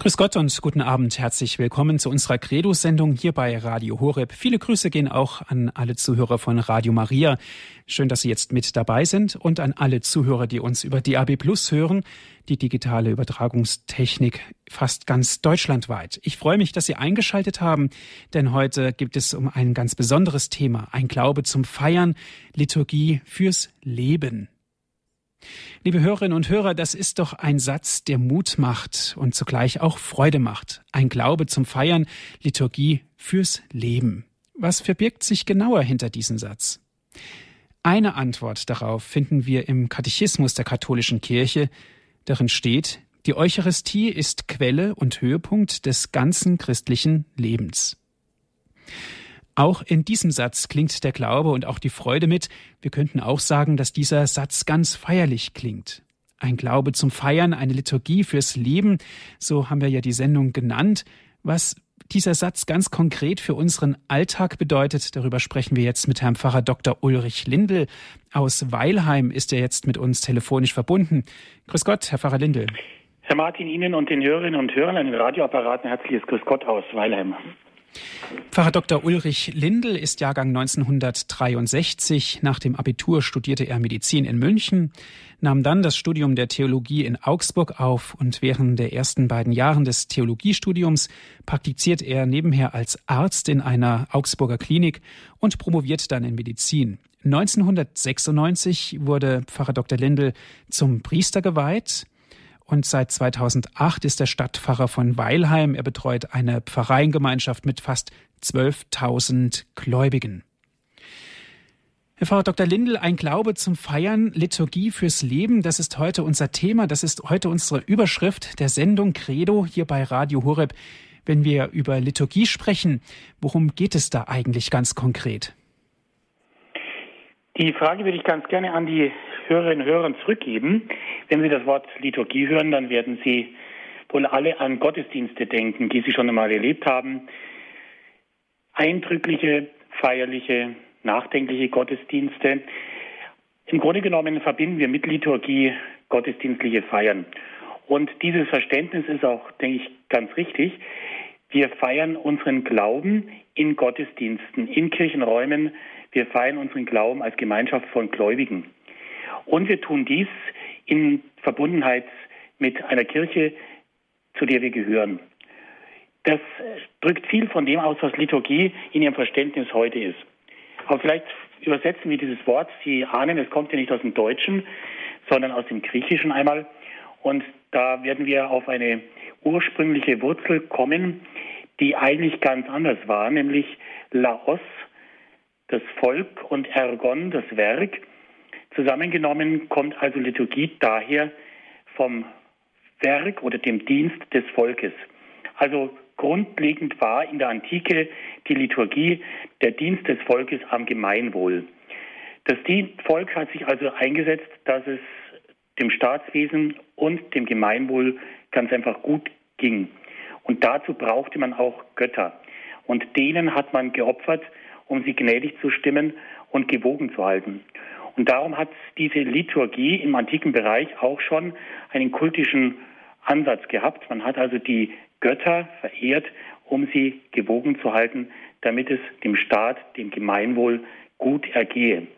Grüß Gott und guten Abend. Herzlich willkommen zu unserer Credo-Sendung hier bei Radio Horeb. Viele Grüße gehen auch an alle Zuhörer von Radio Maria. Schön, dass Sie jetzt mit dabei sind und an alle Zuhörer, die uns über DAB Plus hören, die digitale Übertragungstechnik fast ganz deutschlandweit. Ich freue mich, dass Sie eingeschaltet haben, denn heute gibt es um ein ganz besonderes Thema, ein Glaube zum Feiern, Liturgie fürs Leben. Liebe Hörerinnen und Hörer, das ist doch ein Satz, der Mut macht und zugleich auch Freude macht. Ein Glaube zum Feiern, Liturgie fürs Leben. Was verbirgt sich genauer hinter diesem Satz? Eine Antwort darauf finden wir im Katechismus der katholischen Kirche, darin steht, die Eucharistie ist Quelle und Höhepunkt des ganzen christlichen Lebens. Auch in diesem Satz klingt der Glaube und auch die Freude mit. Wir könnten auch sagen, dass dieser Satz ganz feierlich klingt. Ein Glaube zum Feiern, eine Liturgie fürs Leben, so haben wir ja die Sendung genannt. Was dieser Satz ganz konkret für unseren Alltag bedeutet, darüber sprechen wir jetzt mit Herrn Pfarrer Dr. Ulrich Lindel. Aus Weilheim ist er jetzt mit uns telefonisch verbunden. Grüß Gott, Herr Pfarrer Lindel. Herr Martin, Ihnen und den Hörerinnen und Hörern an den Radioapparaten herzliches Grüß Gott aus Weilheim. Pfarrer Dr. Ulrich Lindel ist Jahrgang 1963. Nach dem Abitur studierte er Medizin in München, nahm dann das Studium der Theologie in Augsburg auf und während der ersten beiden Jahren des Theologiestudiums praktiziert er nebenher als Arzt in einer Augsburger Klinik und promoviert dann in Medizin. 1996 wurde Pfarrer Dr. Lindel zum Priester geweiht und seit 2008 ist er Stadtpfarrer von Weilheim. Er betreut eine Pfarreiengemeinschaft mit fast 12.000 Gläubigen. Herr Pfarrer Dr. Lindel, ein Glaube zum Feiern, Liturgie fürs Leben, das ist heute unser Thema, das ist heute unsere Überschrift der Sendung Credo hier bei Radio Horeb. Wenn wir über Liturgie sprechen, worum geht es da eigentlich ganz konkret? Die Frage würde ich ganz gerne an die Hörerinnen und Hörern zurückgeben. Wenn Sie das Wort Liturgie hören, dann werden Sie wohl alle an Gottesdienste denken, die Sie schon einmal erlebt haben. Eindrückliche, feierliche, nachdenkliche Gottesdienste. Im Grunde genommen verbinden wir mit Liturgie gottesdienstliche Feiern. Und dieses Verständnis ist auch, denke ich, ganz richtig. Wir feiern unseren Glauben in Gottesdiensten, in Kirchenräumen. Wir feiern unseren Glauben als Gemeinschaft von Gläubigen. Und wir tun dies in Verbundenheit mit einer Kirche, zu der wir gehören. Das drückt viel von dem aus, was Liturgie in ihrem Verständnis heute ist. Aber vielleicht übersetzen wir dieses Wort. Sie ahnen, es kommt ja nicht aus dem Deutschen, sondern aus dem Griechischen einmal. Und da werden wir auf eine ursprüngliche Wurzel kommen, die eigentlich ganz anders war, nämlich Laos, das Volk, und Ergon, das Werk. Zusammengenommen kommt also Liturgie daher vom Werk oder dem Dienst des Volkes. Also grundlegend war in der Antike die Liturgie der Dienst des Volkes am Gemeinwohl. Das Volk hat sich also eingesetzt, dass es dem Staatswesen und dem Gemeinwohl ganz einfach gut ging. Und dazu brauchte man auch Götter. Und denen hat man geopfert, um sie gnädig zu stimmen und gewogen zu halten. Und darum hat diese Liturgie im antiken Bereich auch schon einen kultischen Ansatz gehabt. Man hat also die Götter verehrt, um sie gewogen zu halten, damit es dem Staat, dem Gemeinwohl gut ergehe.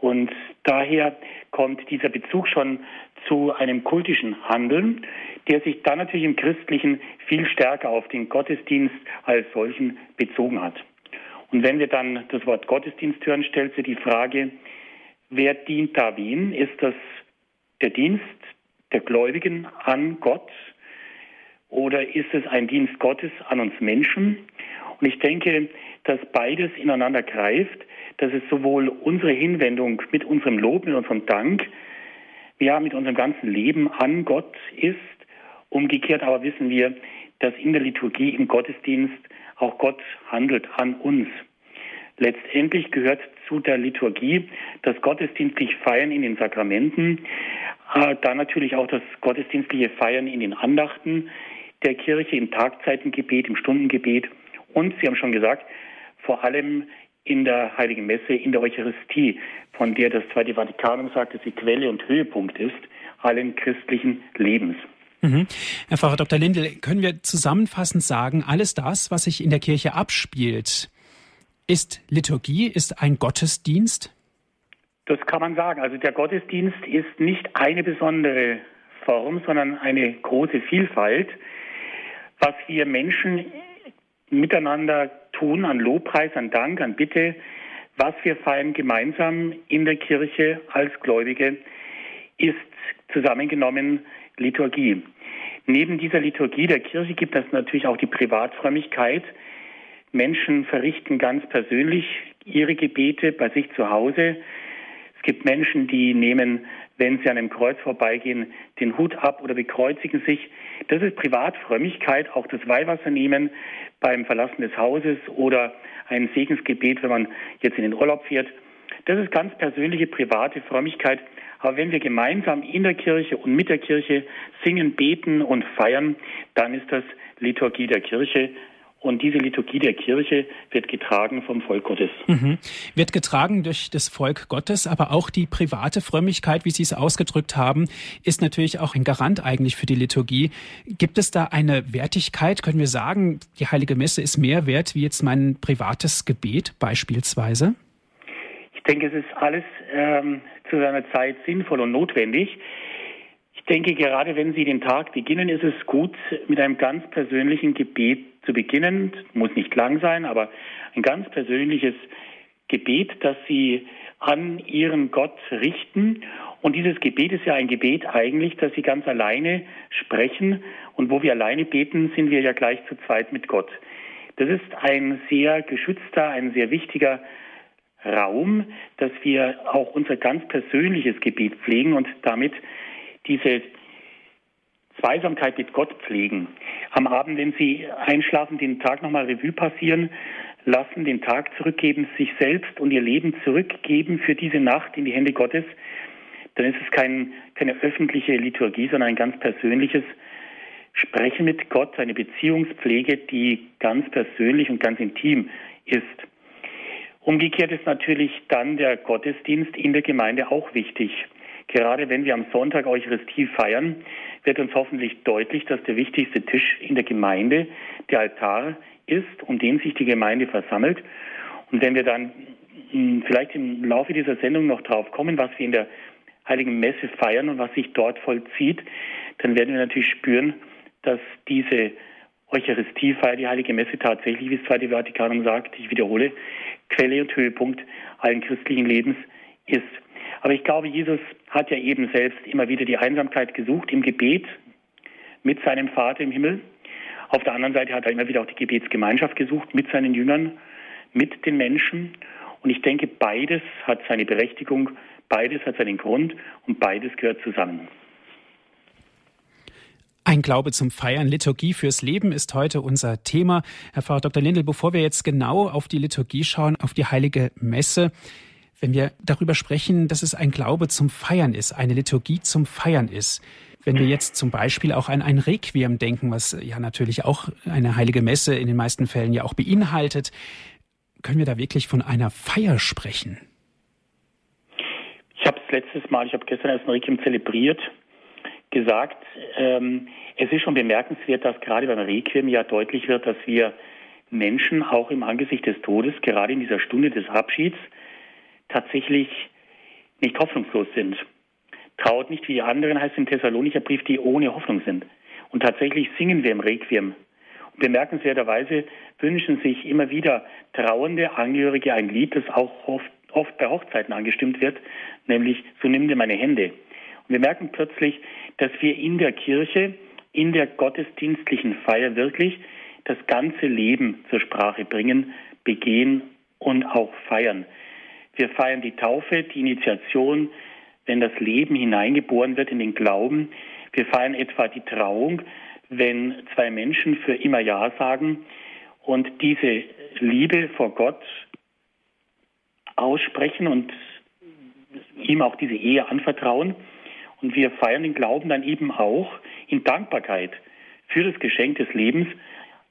Und daher kommt dieser Bezug schon zu einem kultischen Handeln, der sich dann natürlich im Christlichen viel stärker auf den Gottesdienst als solchen bezogen hat. Und wenn wir dann das Wort Gottesdienst hören, stellt sich die Frage, Wer dient da wen? Ist das der Dienst der Gläubigen an Gott oder ist es ein Dienst Gottes an uns Menschen? Und ich denke, dass beides ineinander greift, dass es sowohl unsere Hinwendung mit unserem Lob, mit unserem Dank, ja, mit unserem ganzen Leben an Gott ist. Umgekehrt aber wissen wir, dass in der Liturgie, im Gottesdienst auch Gott handelt an uns. Letztendlich gehört zu der Liturgie das gottesdienstliche Feiern in den Sakramenten, äh, dann natürlich auch das gottesdienstliche Feiern in den Andachten der Kirche, im Tagzeitengebet, im Stundengebet und, Sie haben schon gesagt, vor allem in der Heiligen Messe, in der Eucharistie, von der das Zweite Vatikanum sagt, dass sie Quelle und Höhepunkt ist allen christlichen Lebens. Mhm. Herr Pfarrer Dr. Lindel, können wir zusammenfassend sagen, alles das, was sich in der Kirche abspielt, ist Liturgie, ist ein Gottesdienst? Das kann man sagen. Also der Gottesdienst ist nicht eine besondere Form, sondern eine große Vielfalt. Was wir Menschen miteinander tun an Lobpreis, an Dank, an Bitte, was wir feiern gemeinsam in der Kirche als Gläubige, ist zusammengenommen Liturgie. Neben dieser Liturgie der Kirche gibt es natürlich auch die Privatfrömmigkeit. Menschen verrichten ganz persönlich ihre Gebete bei sich zu Hause. Es gibt Menschen, die nehmen, wenn sie an einem Kreuz vorbeigehen, den Hut ab oder bekreuzigen sich. Das ist Privatfrömmigkeit, auch das Weihwasser nehmen beim Verlassen des Hauses oder ein Segensgebet, wenn man jetzt in den Urlaub fährt. Das ist ganz persönliche, private Frömmigkeit. Aber wenn wir gemeinsam in der Kirche und mit der Kirche singen, beten und feiern, dann ist das Liturgie der Kirche. Und diese Liturgie der Kirche wird getragen vom Volk Gottes. Mhm. Wird getragen durch das Volk Gottes, aber auch die private Frömmigkeit, wie Sie es ausgedrückt haben, ist natürlich auch ein Garant eigentlich für die Liturgie. Gibt es da eine Wertigkeit? Können wir sagen, die Heilige Messe ist mehr wert wie jetzt mein privates Gebet beispielsweise? Ich denke, es ist alles ähm, zu seiner Zeit sinnvoll und notwendig. Ich denke, gerade wenn Sie den Tag beginnen, ist es gut, mit einem ganz persönlichen Gebet zu beginnen. Muss nicht lang sein, aber ein ganz persönliches Gebet, das Sie an Ihren Gott richten. Und dieses Gebet ist ja ein Gebet eigentlich, das Sie ganz alleine sprechen. Und wo wir alleine beten, sind wir ja gleich zu zweit mit Gott. Das ist ein sehr geschützter, ein sehr wichtiger Raum, dass wir auch unser ganz persönliches Gebet pflegen und damit diese Zweisamkeit mit Gott pflegen. Am Abend, wenn Sie einschlafen, den Tag nochmal Revue passieren lassen, den Tag zurückgeben, sich selbst und Ihr Leben zurückgeben für diese Nacht in die Hände Gottes, dann ist es kein, keine öffentliche Liturgie, sondern ein ganz persönliches Sprechen mit Gott, eine Beziehungspflege, die ganz persönlich und ganz intim ist. Umgekehrt ist natürlich dann der Gottesdienst in der Gemeinde auch wichtig. Gerade wenn wir am Sonntag Eucharistie feiern, wird uns hoffentlich deutlich, dass der wichtigste Tisch in der Gemeinde der Altar ist, um den sich die Gemeinde versammelt. Und wenn wir dann hm, vielleicht im Laufe dieser Sendung noch drauf kommen, was wir in der Heiligen Messe feiern und was sich dort vollzieht, dann werden wir natürlich spüren, dass diese Eucharistiefeier, die Heilige Messe tatsächlich, wie das Zweite Vatikanum sagt, ich wiederhole, Quelle und Höhepunkt allen christlichen Lebens ist. Aber ich glaube, Jesus hat ja eben selbst immer wieder die Einsamkeit gesucht im Gebet mit seinem Vater im Himmel. Auf der anderen Seite hat er immer wieder auch die Gebetsgemeinschaft gesucht mit seinen Jüngern, mit den Menschen. Und ich denke, beides hat seine Berechtigung, beides hat seinen Grund und beides gehört zusammen. Ein Glaube zum Feiern, Liturgie fürs Leben ist heute unser Thema. Herr Pfarrer Dr. Lindel, bevor wir jetzt genau auf die Liturgie schauen, auf die heilige Messe, wenn wir darüber sprechen, dass es ein Glaube zum Feiern ist, eine Liturgie zum Feiern ist, wenn wir jetzt zum Beispiel auch an ein Requiem denken, was ja natürlich auch eine heilige Messe in den meisten Fällen ja auch beinhaltet, können wir da wirklich von einer Feier sprechen? Ich habe es letztes Mal, ich habe gestern erst ein Requiem zelebriert gesagt, ähm, es ist schon bemerkenswert, dass gerade beim Requiem ja deutlich wird, dass wir Menschen auch im Angesicht des Todes, gerade in dieser Stunde des Abschieds, tatsächlich nicht hoffnungslos sind. Traut nicht wie die anderen, heißt im Thessalonicher Brief, die ohne Hoffnung sind. Und tatsächlich singen wir im Requiem. Und bemerkenswerterweise wünschen sich immer wieder trauernde Angehörige ein Lied, das auch oft, oft bei Hochzeiten angestimmt wird, nämlich So nimm dir meine Hände. Wir merken plötzlich, dass wir in der Kirche, in der gottesdienstlichen Feier wirklich das ganze Leben zur Sprache bringen, begehen und auch feiern. Wir feiern die Taufe, die Initiation, wenn das Leben hineingeboren wird in den Glauben. Wir feiern etwa die Trauung, wenn zwei Menschen für immer Ja sagen und diese Liebe vor Gott aussprechen und ihm auch diese Ehe anvertrauen. Und wir feiern den Glauben dann eben auch in Dankbarkeit für das Geschenk des Lebens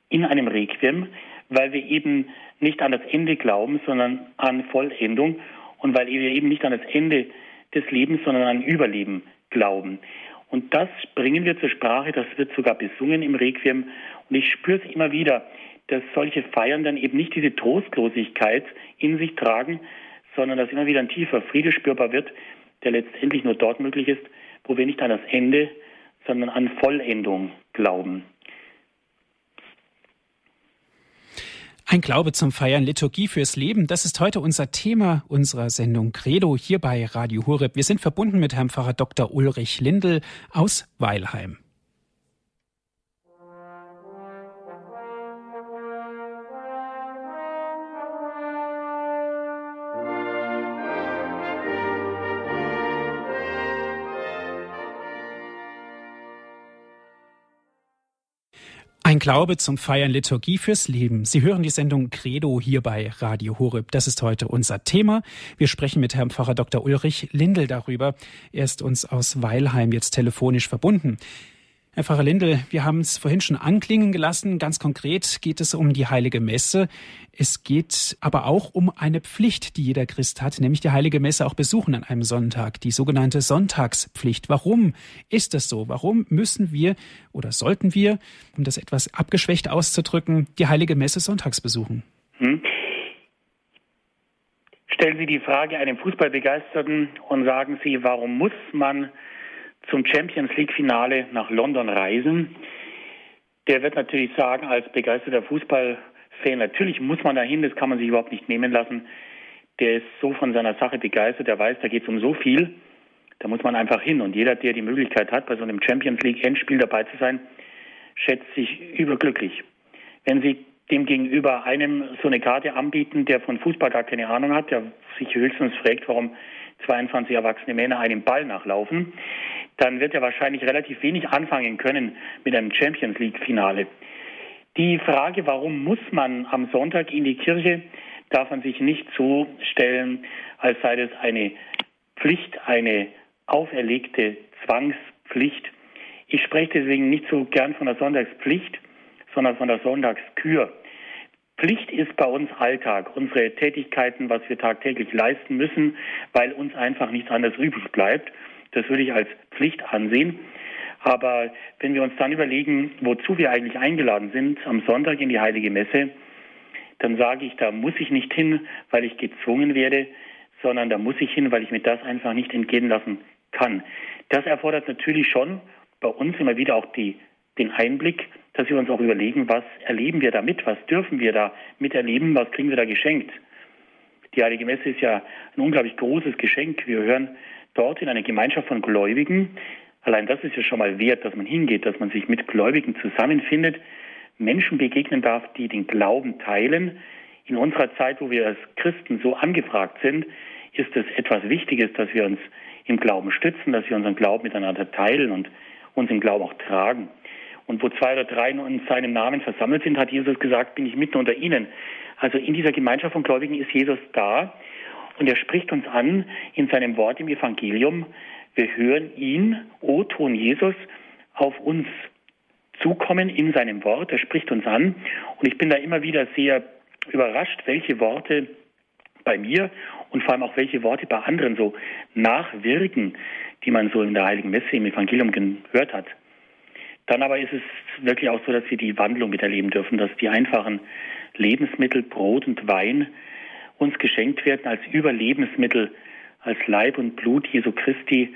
in einem Requiem, weil wir eben nicht an das Ende glauben, sondern an Vollendung und weil wir eben nicht an das Ende des Lebens, sondern an Überleben glauben. Und das bringen wir zur Sprache, das wird sogar besungen im Requiem. Und ich spüre es immer wieder, dass solche Feiern dann eben nicht diese Trostlosigkeit in sich tragen, sondern dass immer wieder ein tiefer Friede spürbar wird, der letztendlich nur dort möglich ist, wo wir nicht an das Ende, sondern an Vollendung glauben. Ein Glaube zum Feiern, Liturgie fürs Leben, das ist heute unser Thema unserer Sendung Credo hier bei Radio Horeb. Wir sind verbunden mit Herrn Pfarrer Dr. Ulrich Lindel aus Weilheim. Ein Glaube zum Feiern Liturgie fürs Leben. Sie hören die Sendung Credo hier bei Radio Horeb. Das ist heute unser Thema. Wir sprechen mit Herrn Pfarrer Dr. Ulrich Lindel darüber. Er ist uns aus Weilheim jetzt telefonisch verbunden. Herr Pfarrer Lindel, wir haben es vorhin schon anklingen gelassen. Ganz konkret geht es um die Heilige Messe. Es geht aber auch um eine Pflicht, die jeder Christ hat, nämlich die Heilige Messe auch besuchen an einem Sonntag, die sogenannte Sonntagspflicht. Warum ist das so? Warum müssen wir oder sollten wir, um das etwas abgeschwächt auszudrücken, die Heilige Messe sonntags besuchen? Hm. Stellen Sie die Frage einem Fußballbegeisterten und sagen Sie, warum muss man zum Champions League Finale nach London reisen. Der wird natürlich sagen, als begeisterter Fußballfan, natürlich muss man dahin, das kann man sich überhaupt nicht nehmen lassen. Der ist so von seiner Sache begeistert, der weiß, da geht es um so viel, da muss man einfach hin. Und jeder, der die Möglichkeit hat, bei so einem Champions League Endspiel dabei zu sein, schätzt sich überglücklich. Wenn Sie dem gegenüber einem so eine Karte anbieten, der von Fußball gar keine Ahnung hat, der sich höchstens fragt, warum 22 erwachsene Männer einem Ball nachlaufen, dann wird er wahrscheinlich relativ wenig anfangen können mit einem Champions League-Finale. Die Frage, warum muss man am Sonntag in die Kirche, darf man sich nicht so stellen, als sei das eine Pflicht, eine auferlegte Zwangspflicht. Ich spreche deswegen nicht so gern von der Sonntagspflicht, sondern von der Sonntagskür. Pflicht ist bei uns Alltag, unsere Tätigkeiten, was wir tagtäglich leisten müssen, weil uns einfach nichts anderes übrig bleibt. Das würde ich als Pflicht ansehen. Aber wenn wir uns dann überlegen, wozu wir eigentlich eingeladen sind, am Sonntag in die Heilige Messe, dann sage ich, da muss ich nicht hin, weil ich gezwungen werde, sondern da muss ich hin, weil ich mir das einfach nicht entgehen lassen kann. Das erfordert natürlich schon bei uns immer wieder auch die, den Einblick, dass wir uns auch überlegen, was erleben wir damit, was dürfen wir da miterleben, was kriegen wir da geschenkt. Die Heilige Messe ist ja ein unglaublich großes Geschenk. Wir hören dort in eine Gemeinschaft von Gläubigen. Allein das ist ja schon mal wert, dass man hingeht, dass man sich mit Gläubigen zusammenfindet, Menschen begegnen darf, die den Glauben teilen. In unserer Zeit, wo wir als Christen so angefragt sind, ist es etwas Wichtiges, dass wir uns im Glauben stützen, dass wir unseren Glauben miteinander teilen und uns im Glauben auch tragen. Und wo zwei oder drei in seinem Namen versammelt sind, hat Jesus gesagt, bin ich mitten unter ihnen. Also in dieser Gemeinschaft von Gläubigen ist Jesus da und er spricht uns an in seinem Wort im Evangelium. Wir hören ihn, O Ton Jesus, auf uns zukommen in seinem Wort. Er spricht uns an. Und ich bin da immer wieder sehr überrascht, welche Worte bei mir und vor allem auch welche Worte bei anderen so nachwirken, die man so in der Heiligen Messe im Evangelium gehört hat. Dann aber ist es wirklich auch so, dass wir die Wandlung miterleben dürfen, dass die einfachen Lebensmittel, Brot und Wein uns geschenkt werden als Überlebensmittel, als Leib und Blut Jesu Christi,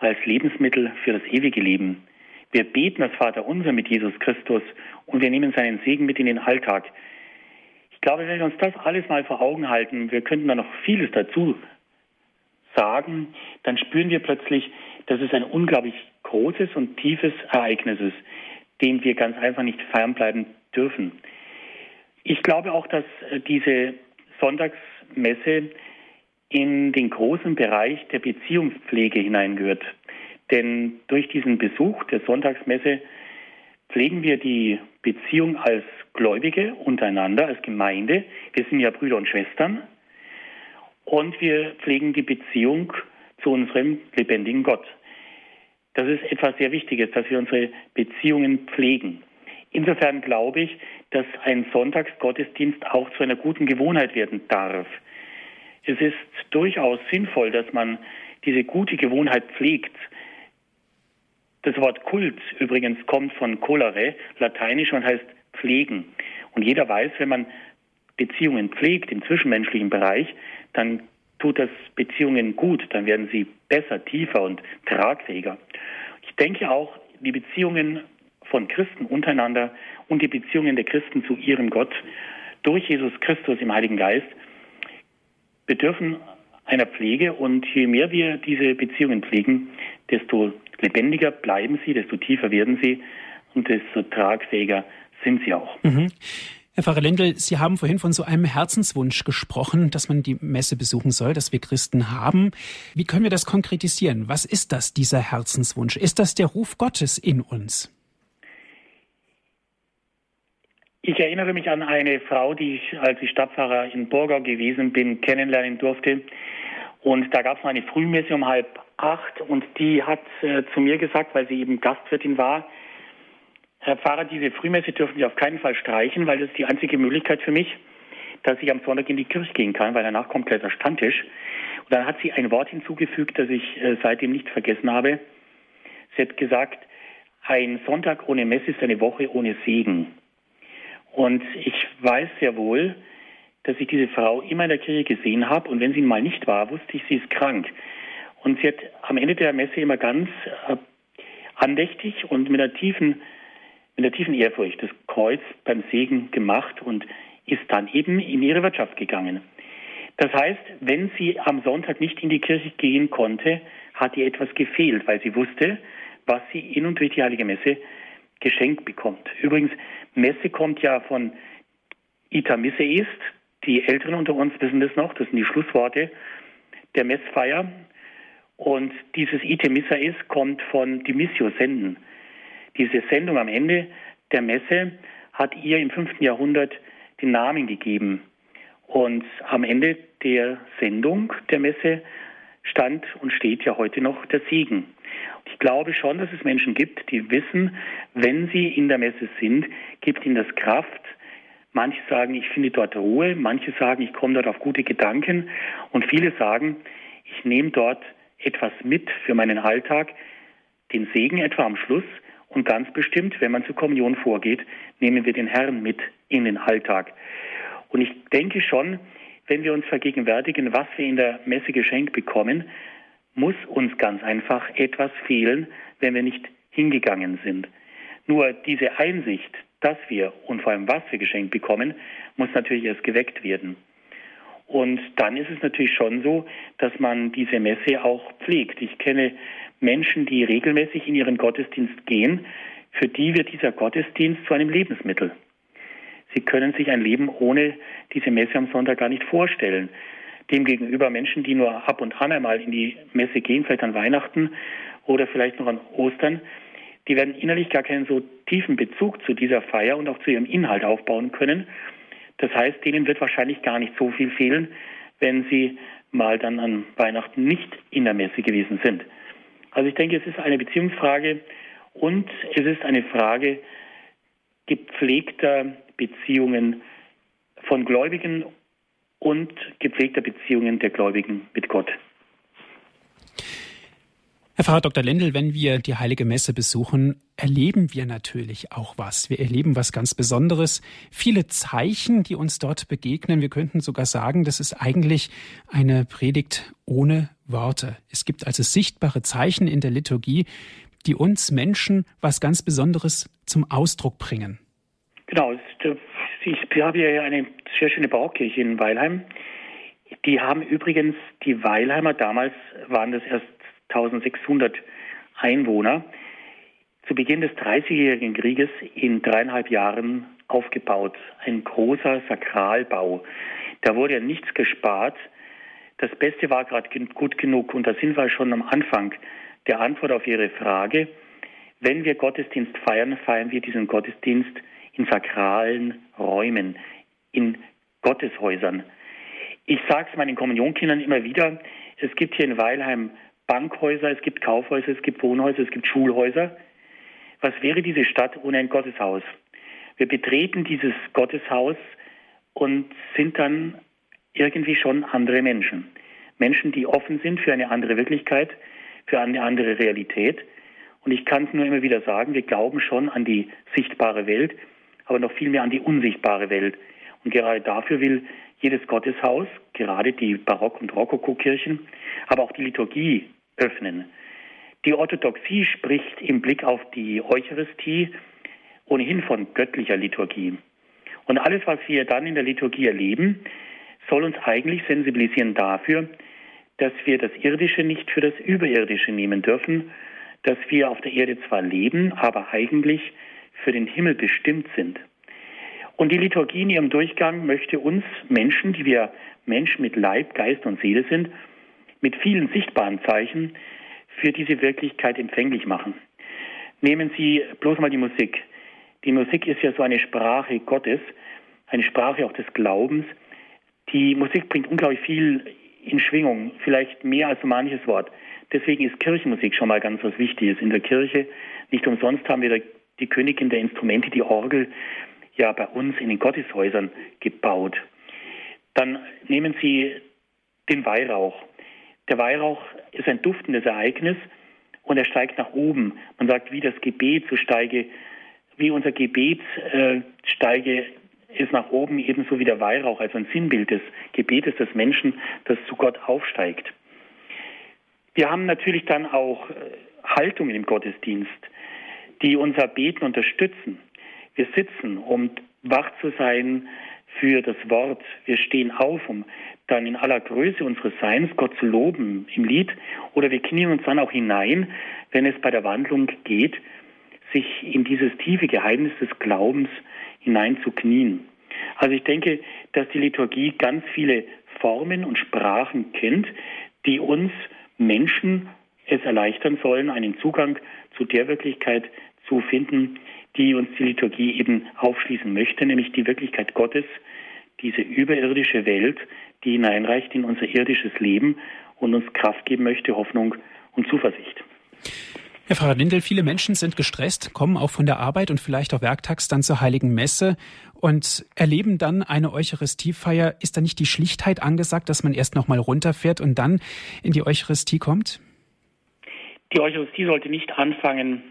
als Lebensmittel für das ewige Leben. Wir beten das Vaterunser mit Jesus Christus und wir nehmen seinen Segen mit in den Alltag. Ich glaube, wenn wir uns das alles mal vor Augen halten, wir könnten da noch vieles dazu sagen, dann spüren wir plötzlich, dass es ein unglaublich großes und tiefes Ereignis ist, dem wir ganz einfach nicht fernbleiben dürfen. Ich glaube auch, dass äh, diese Sonntagsmesse in den großen Bereich der Beziehungspflege hineingehört. Denn durch diesen Besuch der Sonntagsmesse pflegen wir die Beziehung als Gläubige untereinander, als Gemeinde. Wir sind ja Brüder und Schwestern. Und wir pflegen die Beziehung zu unserem lebendigen Gott. Das ist etwas sehr Wichtiges, dass wir unsere Beziehungen pflegen. Insofern glaube ich, dass ein Sonntagsgottesdienst auch zu einer guten Gewohnheit werden darf. Es ist durchaus sinnvoll, dass man diese gute Gewohnheit pflegt. Das Wort Kult übrigens kommt von colere, lateinisch und heißt pflegen. Und jeder weiß, wenn man Beziehungen pflegt im zwischenmenschlichen Bereich, dann tut das Beziehungen gut, dann werden sie besser, tiefer und tragfähiger. Ich denke auch, die Beziehungen von Christen untereinander und die Beziehungen der Christen zu ihrem Gott durch Jesus Christus im Heiligen Geist bedürfen einer Pflege und je mehr wir diese Beziehungen pflegen, desto lebendiger bleiben sie, desto tiefer werden sie und desto tragfähiger sind sie auch. Mhm. Herr Pfarrer Lendl, Sie haben vorhin von so einem Herzenswunsch gesprochen, dass man die Messe besuchen soll, dass wir Christen haben. Wie können wir das konkretisieren? Was ist das, dieser Herzenswunsch? Ist das der Ruf Gottes in uns? Ich erinnere mich an eine Frau, die ich, als ich Stadtpfarrer in Burgau gewesen bin, kennenlernen durfte. Und da gab es eine Frühmesse um halb acht und die hat äh, zu mir gesagt, weil sie eben Gastwirtin war, Herr Pfarrer, diese Frühmesse dürfen Sie auf keinen Fall streichen, weil das ist die einzige Möglichkeit für mich, dass ich am Sonntag in die Kirche gehen kann, weil danach kommt gleich der Standtisch. Und dann hat sie ein Wort hinzugefügt, das ich äh, seitdem nicht vergessen habe. Sie hat gesagt, ein Sonntag ohne Messe ist eine Woche ohne Segen. Und ich weiß sehr wohl, dass ich diese Frau immer in der Kirche gesehen habe und wenn sie mal nicht war, wusste ich, sie ist krank. Und sie hat am Ende der Messe immer ganz äh, andächtig und mit einer tiefen, mit einer tiefen Ehrfurcht das Kreuz beim Segen gemacht und ist dann eben in ihre Wirtschaft gegangen. Das heißt, wenn sie am Sonntag nicht in die Kirche gehen konnte, hat ihr etwas gefehlt, weil sie wusste, was sie in und durch die Heilige Messe geschenkt bekommt. Übrigens, Messe kommt ja von Ita Misse ist. Die Älteren unter uns wissen das noch. Das sind die Schlussworte der Messfeier. Und dieses Ite Missa ist kommt von Dimissio Senden. Diese Sendung am Ende der Messe hat ihr im 5. Jahrhundert den Namen gegeben. Und am Ende der Sendung der Messe stand und steht ja heute noch der Segen. Ich glaube schon, dass es Menschen gibt, die wissen, wenn sie in der Messe sind, gibt ihnen das Kraft. Manche sagen, ich finde dort Ruhe, manche sagen, ich komme dort auf gute Gedanken und viele sagen, ich nehme dort etwas mit für meinen Alltag, den Segen etwa am Schluss und ganz bestimmt, wenn man zur Kommunion vorgeht, nehmen wir den Herrn mit in den Alltag. Und ich denke schon, wenn wir uns vergegenwärtigen, was wir in der Messe geschenkt bekommen, muss uns ganz einfach etwas fehlen, wenn wir nicht hingegangen sind. Nur diese Einsicht, dass wir und vor allem was wir geschenkt bekommen, muss natürlich erst geweckt werden. Und dann ist es natürlich schon so, dass man diese Messe auch pflegt. Ich kenne Menschen, die regelmäßig in ihren Gottesdienst gehen, für die wird dieser Gottesdienst zu einem Lebensmittel. Sie können sich ein Leben ohne diese Messe am Sonntag gar nicht vorstellen. Demgegenüber Menschen, die nur ab und an einmal in die Messe gehen, vielleicht an Weihnachten oder vielleicht noch an Ostern, die werden innerlich gar keinen so tiefen Bezug zu dieser Feier und auch zu ihrem Inhalt aufbauen können. Das heißt, denen wird wahrscheinlich gar nicht so viel fehlen, wenn sie mal dann an Weihnachten nicht in der Messe gewesen sind. Also ich denke, es ist eine Beziehungsfrage und es ist eine Frage gepflegter Beziehungen von Gläubigen und gepflegter Beziehungen der Gläubigen mit Gott. Herr Pfarrer Dr. Lendl, wenn wir die Heilige Messe besuchen, erleben wir natürlich auch was. Wir erleben was ganz Besonderes. Viele Zeichen, die uns dort begegnen. Wir könnten sogar sagen, das ist eigentlich eine Predigt ohne Worte. Es gibt also sichtbare Zeichen in der Liturgie, die uns Menschen was ganz Besonderes zum Ausdruck bringen. Genau, ich habe hier eine sehr schöne Baukirche in Weilheim. Die haben übrigens, die Weilheimer damals waren das erst 1600 Einwohner, zu Beginn des Dreißigjährigen Krieges in dreieinhalb Jahren aufgebaut. Ein großer Sakralbau. Da wurde ja nichts gespart. Das Beste war gerade gut genug. Und da sind wir schon am Anfang der Antwort auf Ihre Frage. Wenn wir Gottesdienst feiern, feiern wir diesen Gottesdienst in sakralen Räumen, in Gotteshäusern. Ich sage es meinen Kommunionkindern immer wieder, es gibt hier in Weilheim Bankhäuser, es gibt Kaufhäuser, es gibt Wohnhäuser, es gibt Schulhäuser. Was wäre diese Stadt ohne ein Gotteshaus? Wir betreten dieses Gotteshaus und sind dann irgendwie schon andere Menschen. Menschen, die offen sind für eine andere Wirklichkeit, für eine andere Realität Und ich kann es nur immer wieder sagen, wir glauben schon an die sichtbare Welt, aber noch viel mehr an die unsichtbare Welt. Und gerade dafür will jedes Gotteshaus, gerade die Barock- und Rokokokirchen, aber auch die Liturgie öffnen. Die Orthodoxie spricht im Blick auf die Eucharistie ohnehin von göttlicher Liturgie. Und alles, was wir dann in der Liturgie erleben, soll uns eigentlich sensibilisieren dafür, dass wir das Irdische nicht für das Überirdische nehmen dürfen, dass wir auf der Erde zwar leben, aber eigentlich für den Himmel bestimmt sind. Und die Liturgie in ihrem Durchgang möchte uns Menschen, die wir Menschen mit Leib, Geist und Seele sind, mit vielen sichtbaren Zeichen für diese Wirklichkeit empfänglich machen. Nehmen Sie bloß mal die Musik. Die Musik ist ja so eine Sprache Gottes, eine Sprache auch des Glaubens. Die Musik bringt unglaublich viel in Schwingung, vielleicht mehr als so manches Wort. Deswegen ist Kirchenmusik schon mal ganz was Wichtiges in der Kirche. Nicht umsonst haben wir die Königin der Instrumente, die Orgel, ja bei uns in den Gotteshäusern gebaut. Dann nehmen Sie den Weihrauch. Der Weihrauch ist ein duftendes Ereignis und er steigt nach oben. Man sagt, wie das Gebet, so steige, wie unser Gebet äh, steige es nach oben ebenso wie der Weihrauch, also ein Sinnbild des Gebetes des Menschen, das zu Gott aufsteigt. Wir haben natürlich dann auch äh, Haltungen im Gottesdienst, die unser Beten unterstützen. Wir sitzen, um wach zu sein für das Wort. Wir stehen auf, um dann in aller Größe unseres Seins Gott zu loben im Lied oder wir knien uns dann auch hinein, wenn es bei der Wandlung geht, sich in dieses tiefe Geheimnis des Glaubens hineinzuknien. Also ich denke, dass die Liturgie ganz viele Formen und Sprachen kennt, die uns Menschen es erleichtern sollen, einen Zugang zu der Wirklichkeit zu finden, die uns die Liturgie eben aufschließen möchte, nämlich die Wirklichkeit Gottes, diese überirdische Welt, die hineinreicht in unser irdisches Leben und uns Kraft geben möchte, Hoffnung und Zuversicht. Herr Pfarrer Lindel, viele Menschen sind gestresst, kommen auch von der Arbeit und vielleicht auch werktags dann zur Heiligen Messe und erleben dann eine Eucharistiefeier. Ist da nicht die Schlichtheit angesagt, dass man erst noch mal runterfährt und dann in die Eucharistie kommt? Die Eucharistie sollte nicht anfangen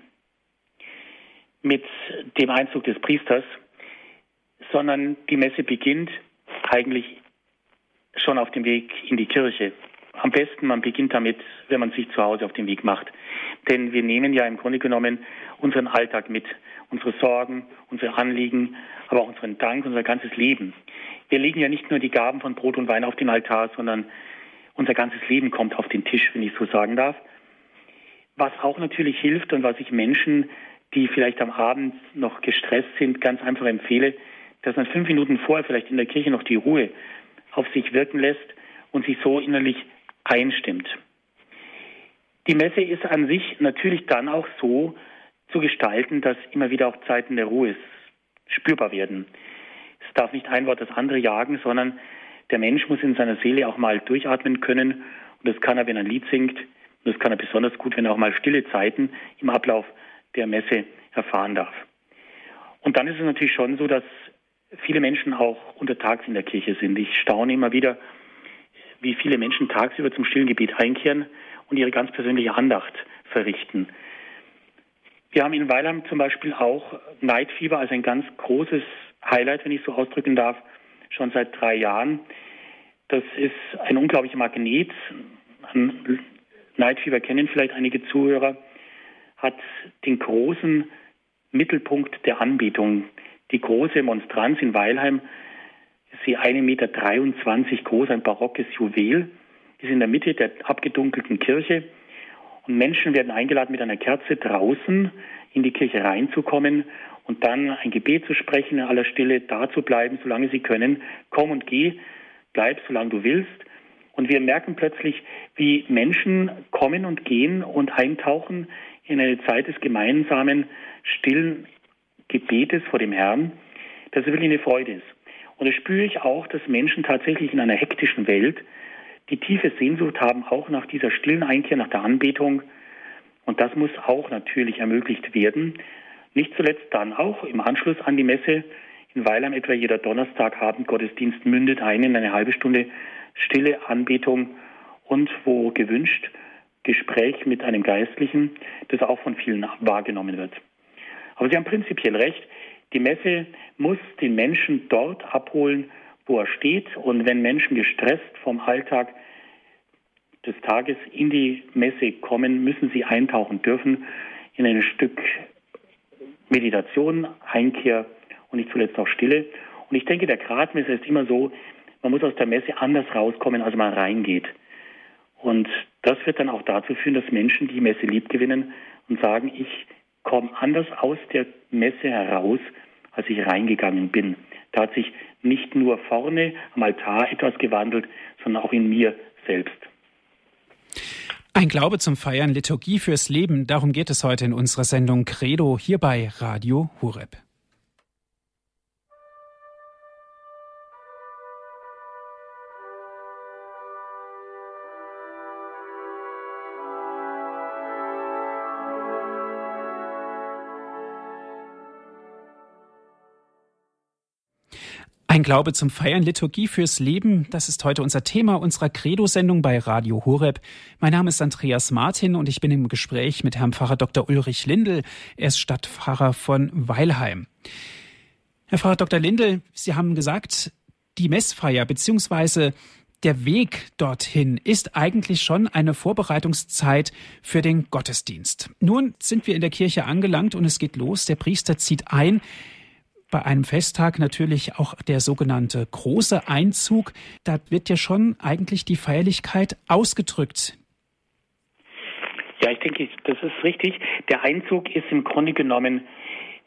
mit dem Einzug des Priesters, sondern die Messe beginnt eigentlich schon auf dem Weg in die Kirche. Am besten, man beginnt damit, wenn man sich zu Hause auf den Weg macht. Denn wir nehmen ja im Grunde genommen unseren Alltag mit, unsere Sorgen, unsere Anliegen, aber auch unseren Dank, unser ganzes Leben. Wir legen ja nicht nur die Gaben von Brot und Wein auf den Altar, sondern unser ganzes Leben kommt auf den Tisch, wenn ich so sagen darf. Was auch natürlich hilft und was ich Menschen, die vielleicht am Abend noch gestresst sind, ganz einfach empfehle, dass man fünf Minuten vorher vielleicht in der Kirche noch die Ruhe auf sich wirken lässt und sich so innerlich einstimmt. Die Messe ist an sich natürlich dann auch so zu gestalten, dass immer wieder auch Zeiten der Ruhe spürbar werden. Es darf nicht ein Wort das andere jagen, sondern der Mensch muss in seiner Seele auch mal durchatmen können. Und das kann er, wenn er ein Lied singt. Und das kann er besonders gut, wenn er auch mal stille Zeiten im Ablauf der Messe erfahren darf. Und dann ist es natürlich schon so, dass viele Menschen auch untertags in der Kirche sind. Ich staune immer wieder, wie viele Menschen tagsüber zum stillen Gebet einkehren und ihre ganz persönliche Andacht verrichten. Wir haben in Weilheim zum Beispiel auch Neidfieber als ein ganz großes Highlight, wenn ich so ausdrücken darf, schon seit drei Jahren. Das ist ein unglaublicher Magnet. Neidfieber kennen vielleicht einige Zuhörer, hat den großen Mittelpunkt der Anbetung. Die große Monstranz in Weilheim sie 1,23 Meter groß, ein barockes Juwel, ist in der Mitte der abgedunkelten Kirche. Und Menschen werden eingeladen, mit einer Kerze draußen in die Kirche reinzukommen und dann ein Gebet zu sprechen, in aller Stille da zu bleiben, solange sie können. Komm und geh, bleib, solange du willst. Und wir merken plötzlich, wie Menschen kommen und gehen und eintauchen in eine Zeit des gemeinsamen, stillen Gebetes vor dem Herrn, dass es wirklich eine Freude ist. Und da spüre ich auch, dass Menschen tatsächlich in einer hektischen Welt die tiefe Sehnsucht haben, auch nach dieser stillen Einkehr, nach der Anbetung. Und das muss auch natürlich ermöglicht werden. Nicht zuletzt dann auch im Anschluss an die Messe in Weilheim etwa jeder Donnerstagabend Gottesdienst mündet ein in eine halbe Stunde stille Anbetung und wo gewünscht Gespräch mit einem Geistlichen, das auch von vielen wahrgenommen wird. Aber Sie haben prinzipiell recht. Die Messe muss den Menschen dort abholen, wo er steht. Und wenn Menschen gestresst vom Alltag des Tages in die Messe kommen, müssen sie eintauchen dürfen in ein Stück Meditation, Einkehr und nicht zuletzt auch Stille. Und ich denke, der Gradmesser ist immer so, man muss aus der Messe anders rauskommen, als man reingeht. Und das wird dann auch dazu führen, dass Menschen die Messe liebgewinnen und sagen, ich komme anders aus der Messe heraus, als ich reingegangen bin. Da hat sich nicht nur vorne am Altar etwas gewandelt, sondern auch in mir selbst. Ein Glaube zum Feiern, Liturgie fürs Leben, darum geht es heute in unserer Sendung Credo hier bei Radio Hureb. Glaube zum Feiern, Liturgie fürs Leben, das ist heute unser Thema unserer Credo-Sendung bei Radio Horeb. Mein Name ist Andreas Martin und ich bin im Gespräch mit Herrn Pfarrer Dr. Ulrich Lindel. Er ist Stadtpfarrer von Weilheim. Herr Pfarrer Dr. Lindel, Sie haben gesagt, die Messfeier bzw. der Weg dorthin ist eigentlich schon eine Vorbereitungszeit für den Gottesdienst. Nun sind wir in der Kirche angelangt und es geht los. Der Priester zieht ein bei einem Festtag natürlich auch der sogenannte große Einzug. Da wird ja schon eigentlich die Feierlichkeit ausgedrückt. Ja, ich denke, das ist richtig. Der Einzug ist im Grunde genommen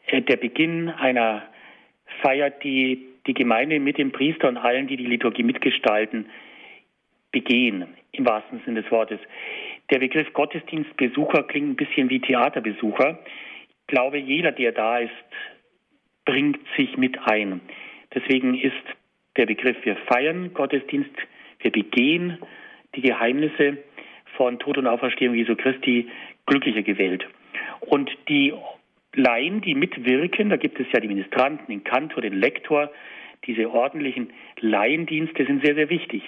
äh, der Beginn einer Feier, die die Gemeinde mit dem Priester und allen, die die Liturgie mitgestalten, begehen, im wahrsten Sinne des Wortes. Der Begriff Gottesdienstbesucher klingt ein bisschen wie Theaterbesucher. Ich glaube, jeder, der da ist, bringt sich mit ein. Deswegen ist der Begriff, wir feiern Gottesdienst, wir begehen die Geheimnisse von Tod und Auferstehung Jesu Christi glücklicher gewählt. Und die Laien, die mitwirken, da gibt es ja die Ministranten, den Kantor, den Lektor, diese ordentlichen Laiendienste sind sehr, sehr wichtig.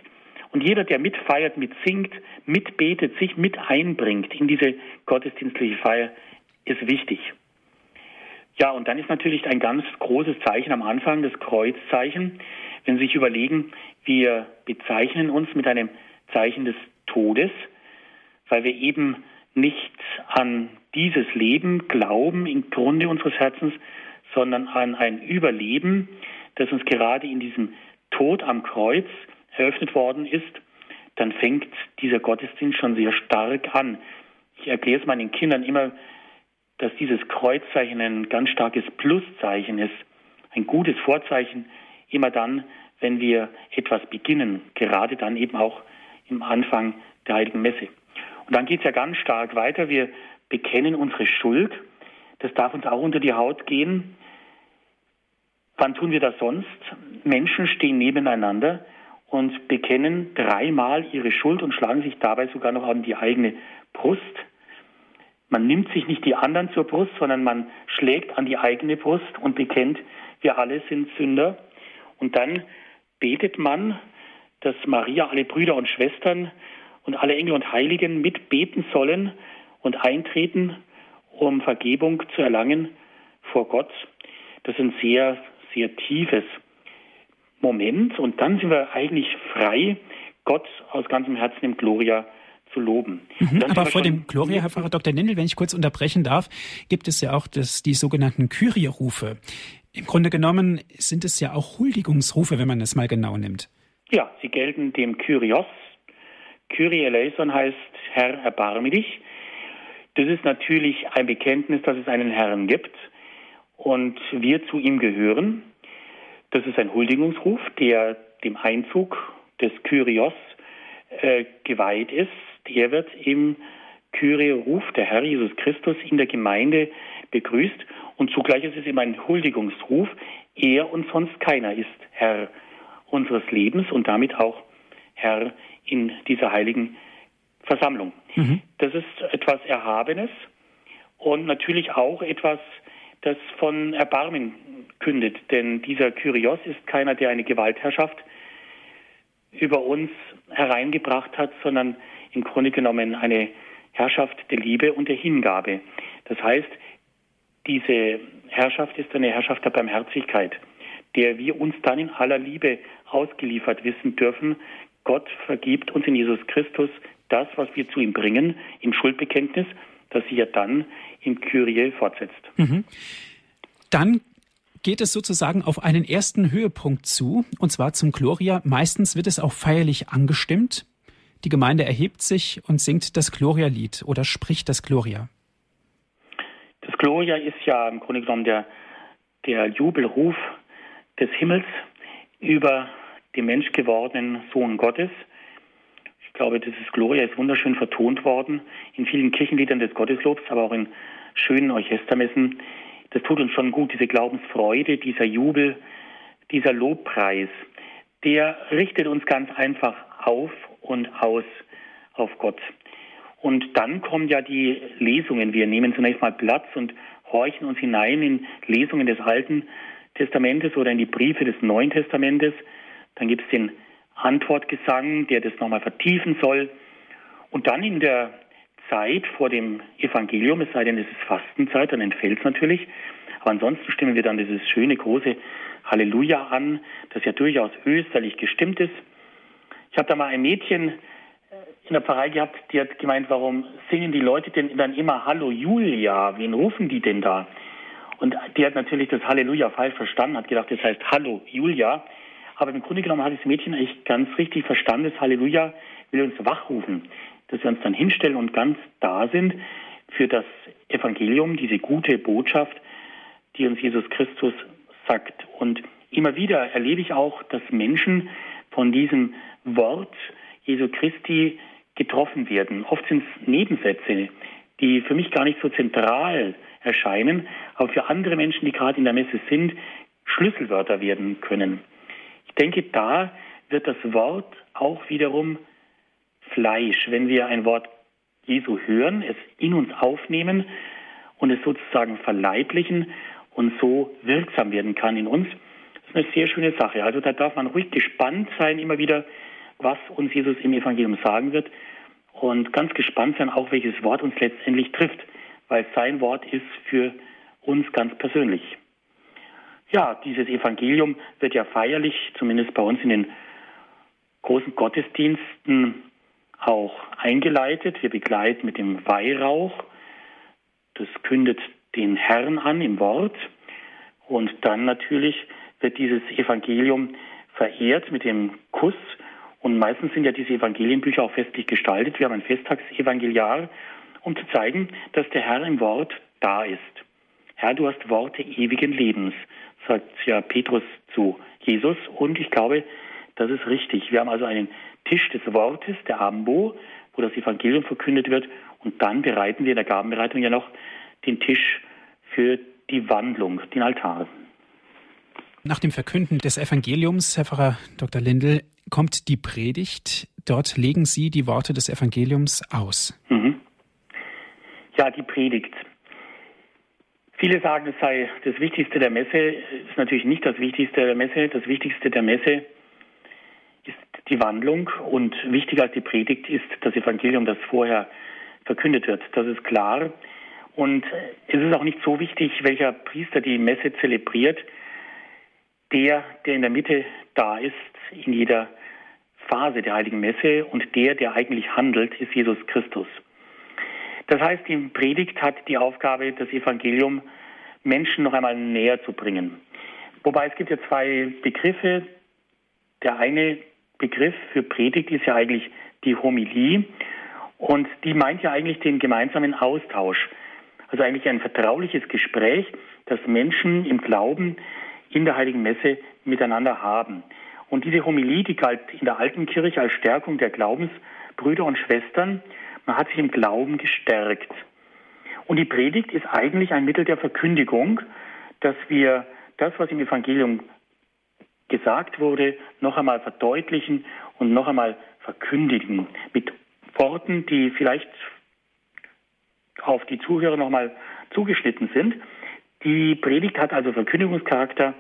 Und jeder, der mitfeiert, mitsingt, mitbetet, sich mit einbringt in diese gottesdienstliche Feier, ist wichtig. Ja, und dann ist natürlich ein ganz großes Zeichen am Anfang, das Kreuzzeichen. Wenn Sie sich überlegen, wir bezeichnen uns mit einem Zeichen des Todes, weil wir eben nicht an dieses Leben glauben im Grunde unseres Herzens, sondern an ein Überleben, das uns gerade in diesem Tod am Kreuz eröffnet worden ist, dann fängt dieser Gottesdienst schon sehr stark an. Ich erkläre es meinen Kindern immer, dass dieses Kreuzzeichen ein ganz starkes Pluszeichen ist, ein gutes Vorzeichen, immer dann, wenn wir etwas beginnen, gerade dann eben auch im Anfang der Heiligen Messe. Und dann geht es ja ganz stark weiter. Wir bekennen unsere Schuld. Das darf uns auch unter die Haut gehen. Wann tun wir das sonst? Menschen stehen nebeneinander und bekennen dreimal ihre Schuld und schlagen sich dabei sogar noch an die eigene Brust. Man nimmt sich nicht die anderen zur Brust, sondern man schlägt an die eigene Brust und bekennt, wir alle sind Sünder. Und dann betet man, dass Maria alle Brüder und Schwestern und alle Engel und Heiligen mitbeten sollen und eintreten, um Vergebung zu erlangen vor Gott. Das ist ein sehr, sehr tiefes Moment. Und dann sind wir eigentlich frei, Gott aus ganzem Herzen im Gloria zu loben. Mhm, aber vor dem Gloria, Herr Pfarrer Dr. Nindel, wenn ich kurz unterbrechen darf, gibt es ja auch das, die sogenannten Kyrie-Rufe. Im Grunde genommen sind es ja auch Huldigungsrufe, wenn man es mal genau nimmt. Ja, sie gelten dem Kyrios. Kyrie eleison heißt Herr, erbarme dich. Das ist natürlich ein Bekenntnis, dass es einen Herrn gibt und wir zu ihm gehören. Das ist ein Huldigungsruf, der dem Einzug des Kyrios äh, geweiht ist. Er wird im Kyrie-Ruf der Herr Jesus Christus in der Gemeinde begrüßt und zugleich ist es eben ein Huldigungsruf. Er und sonst keiner ist Herr unseres Lebens und damit auch Herr in dieser heiligen Versammlung. Mhm. Das ist etwas Erhabenes und natürlich auch etwas, das von Erbarmen kündet, denn dieser Kyrios ist keiner, der eine Gewaltherrschaft über uns hereingebracht hat, sondern im Grunde genommen eine Herrschaft der Liebe und der Hingabe. Das heißt, diese Herrschaft ist eine Herrschaft der Barmherzigkeit, der wir uns dann in aller Liebe ausgeliefert wissen dürfen. Gott vergibt uns in Jesus Christus das, was wir zu ihm bringen, im Schuldbekenntnis, das sich ja dann im Kyrie fortsetzt. Mhm. Dann geht es sozusagen auf einen ersten Höhepunkt zu, und zwar zum Gloria. Meistens wird es auch feierlich angestimmt. Die Gemeinde erhebt sich und singt das Gloria-Lied oder spricht das Gloria. Das Gloria ist ja im Grunde genommen der, der Jubelruf des Himmels über den menschgewordenen Sohn Gottes. Ich glaube, dieses Gloria ist wunderschön vertont worden in vielen Kirchenliedern des Gotteslobs, aber auch in schönen Orchestermessen. Das tut uns schon gut, diese Glaubensfreude, dieser Jubel, dieser Lobpreis, der richtet uns ganz einfach auf und aus auf Gott. Und dann kommen ja die Lesungen. Wir nehmen zunächst mal Platz und horchen uns hinein in Lesungen des Alten Testamentes oder in die Briefe des Neuen Testamentes. Dann gibt es den Antwortgesang, der das nochmal vertiefen soll. Und dann in der Zeit vor dem Evangelium, es sei denn, es ist Fastenzeit, dann entfällt es natürlich. Aber ansonsten stimmen wir dann dieses schöne, große Halleluja an, das ja durchaus österlich gestimmt ist. Ich habe da mal ein Mädchen äh, in der Pfarrei gehabt, die hat gemeint, warum singen die Leute denn dann immer Hallo Julia? Wen rufen die denn da? Und die hat natürlich das Halleluja falsch verstanden, hat gedacht, das heißt Hallo Julia. Aber im Grunde genommen hat das Mädchen eigentlich ganz richtig verstanden, das Halleluja will uns wachrufen, dass wir uns dann hinstellen und ganz da sind für das Evangelium, diese gute Botschaft, die uns Jesus Christus sagt. Und immer wieder erlebe ich auch, dass Menschen von diesem Wort Jesu Christi getroffen werden. Oft sind es Nebensätze, die für mich gar nicht so zentral erscheinen, aber für andere Menschen, die gerade in der Messe sind, Schlüsselwörter werden können. Ich denke, da wird das Wort auch wiederum Fleisch, wenn wir ein Wort Jesu hören, es in uns aufnehmen und es sozusagen verleiblichen und so wirksam werden kann in uns. Eine sehr schöne Sache. Also da darf man ruhig gespannt sein, immer wieder, was uns Jesus im Evangelium sagen wird und ganz gespannt sein, auch welches Wort uns letztendlich trifft, weil sein Wort ist für uns ganz persönlich. Ja, dieses Evangelium wird ja feierlich, zumindest bei uns in den großen Gottesdiensten, auch eingeleitet. Wir begleiten mit dem Weihrauch. Das kündet den Herrn an im Wort. Und dann natürlich wird dieses Evangelium verehrt mit dem Kuss. Und meistens sind ja diese Evangelienbücher auch festlich gestaltet. Wir haben ein Festtagsevangeliar, um zu zeigen, dass der Herr im Wort da ist. Herr, du hast Worte ewigen Lebens sagt ja Petrus zu Jesus. Und ich glaube, das ist richtig. Wir haben also einen Tisch des Wortes, der Ambo, wo das Evangelium verkündet wird. Und dann bereiten wir in der Gabenbereitung ja noch den Tisch für die Wandlung, den Altar. Nach dem Verkünden des Evangeliums, Herr Pfarrer Dr. Lindel, kommt die Predigt. Dort legen Sie die Worte des Evangeliums aus. Mhm. Ja, die Predigt. Viele sagen, es sei das Wichtigste der Messe. Ist natürlich nicht das Wichtigste der Messe. Das Wichtigste der Messe ist die Wandlung und wichtiger als die Predigt ist das Evangelium, das vorher verkündet wird. Das ist klar. Und es ist auch nicht so wichtig, welcher Priester die Messe zelebriert. Der, der in der Mitte da ist, in jeder Phase der heiligen Messe und der, der eigentlich handelt, ist Jesus Christus. Das heißt, die Predigt hat die Aufgabe, das Evangelium Menschen noch einmal näher zu bringen. Wobei es gibt ja zwei Begriffe. Der eine Begriff für Predigt ist ja eigentlich die Homilie und die meint ja eigentlich den gemeinsamen Austausch. Also eigentlich ein vertrauliches Gespräch, das Menschen im Glauben in der Heiligen Messe miteinander haben. Und diese Homilie, die galt in der alten Kirche als Stärkung der Glaubensbrüder und Schwestern man hat sich im Glauben gestärkt. Und die Predigt ist eigentlich ein Mittel der Verkündigung, dass wir das, was im Evangelium gesagt wurde, noch einmal verdeutlichen und noch einmal verkündigen. Mit Worten, die vielleicht auf die Zuhörer noch einmal zugeschnitten sind. Die Predigt hat also Verkündigungscharakter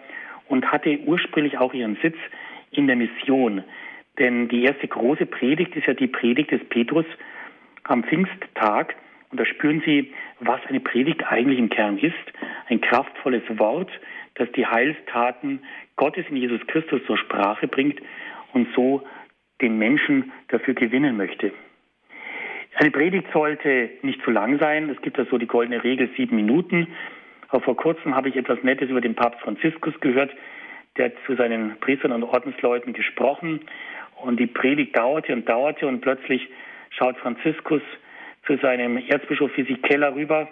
und hatte ursprünglich auch ihren Sitz in der Mission. Denn die erste große Predigt ist ja die Predigt des Petrus am Pfingsttag und da spüren Sie, was eine Predigt eigentlich im Kern ist. Ein kraftvolles Wort, das die Heilstaten Gottes in Jesus Christus zur Sprache bringt und so den Menschen dafür gewinnen möchte. Eine Predigt sollte nicht zu lang sein. Es gibt ja so die goldene Regel sieben Minuten. Vor kurzem habe ich etwas Nettes über den Papst Franziskus gehört. Der zu seinen Priestern und Ordensleuten gesprochen und die Predigt dauerte und dauerte und plötzlich schaut Franziskus zu seinem Erzbischof Physik Keller rüber,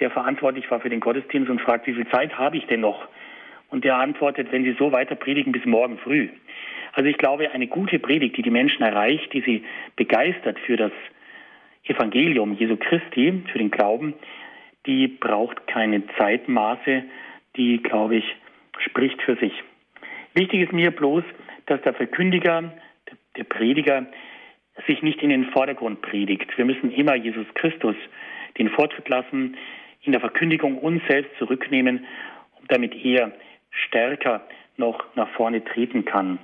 der verantwortlich war für den Gottesdienst und fragt, wie viel Zeit habe ich denn noch? Und der antwortet, wenn Sie so weiter predigen bis morgen früh. Also ich glaube, eine gute Predigt, die die Menschen erreicht, die sie begeistert für das Evangelium Jesu Christi, für den Glauben, die braucht keine Zeitmaße, die, glaube ich, spricht für sich. Wichtig ist mir bloß, dass der Verkündiger, der Prediger, sich nicht in den Vordergrund predigt. Wir müssen immer Jesus Christus den Vortritt lassen, in der Verkündigung uns selbst zurücknehmen, damit er stärker noch nach vorne treten kann.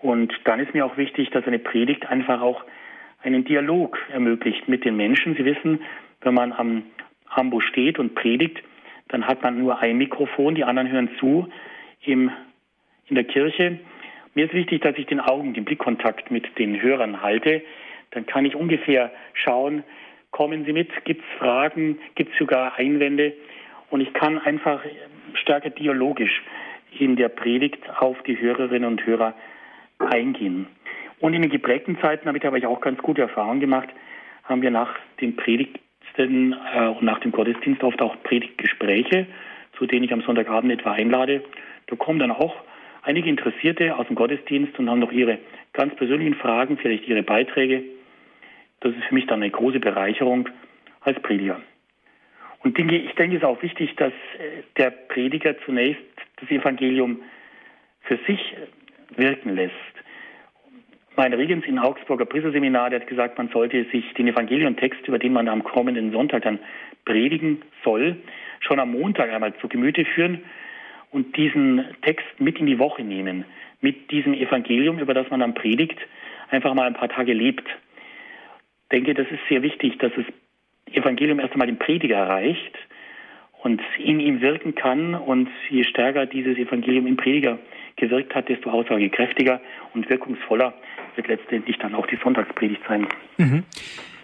Und dann ist mir auch wichtig, dass eine Predigt einfach auch einen Dialog ermöglicht mit den Menschen. Sie wissen, wenn man am Ambo steht und predigt, dann hat man nur ein Mikrofon, die anderen hören zu im, in der Kirche. Mir ist wichtig, dass ich den Augen, den Blickkontakt mit den Hörern halte. Dann kann ich ungefähr schauen, kommen Sie mit, gibt es Fragen, gibt es sogar Einwände. Und ich kann einfach stärker dialogisch in der Predigt auf die Hörerinnen und Hörer eingehen. Und in den geprägten Zeiten, damit habe ich auch ganz gute Erfahrungen gemacht, haben wir nach den Predigten äh, und nach dem Gottesdienst oft auch Predigtgespräche, zu denen ich am Sonntagabend etwa einlade. Da kommen dann auch einige Interessierte aus dem Gottesdienst und haben noch ihre ganz persönlichen Fragen, vielleicht ihre Beiträge. Das ist für mich dann eine große Bereicherung als Prediger. Und ich denke, es ist auch wichtig, dass äh, der Prediger zunächst das Evangelium für sich wirken lässt. Mein Regens in Augsburger Priesterseminar, der hat gesagt, man sollte sich den Evangelientext, über den man am kommenden Sonntag dann predigen soll, schon am Montag einmal zu Gemüte führen und diesen Text mit in die Woche nehmen, mit diesem Evangelium, über das man dann predigt, einfach mal ein paar Tage lebt. Ich denke, das ist sehr wichtig, dass das Evangelium erst einmal den Prediger erreicht und in ihm wirken kann. Und je stärker dieses Evangelium im Prediger gewirkt hat, desto aussagekräftiger und wirkungsvoller wird letztendlich dann auch die Sonntagspredigt sein. Mhm.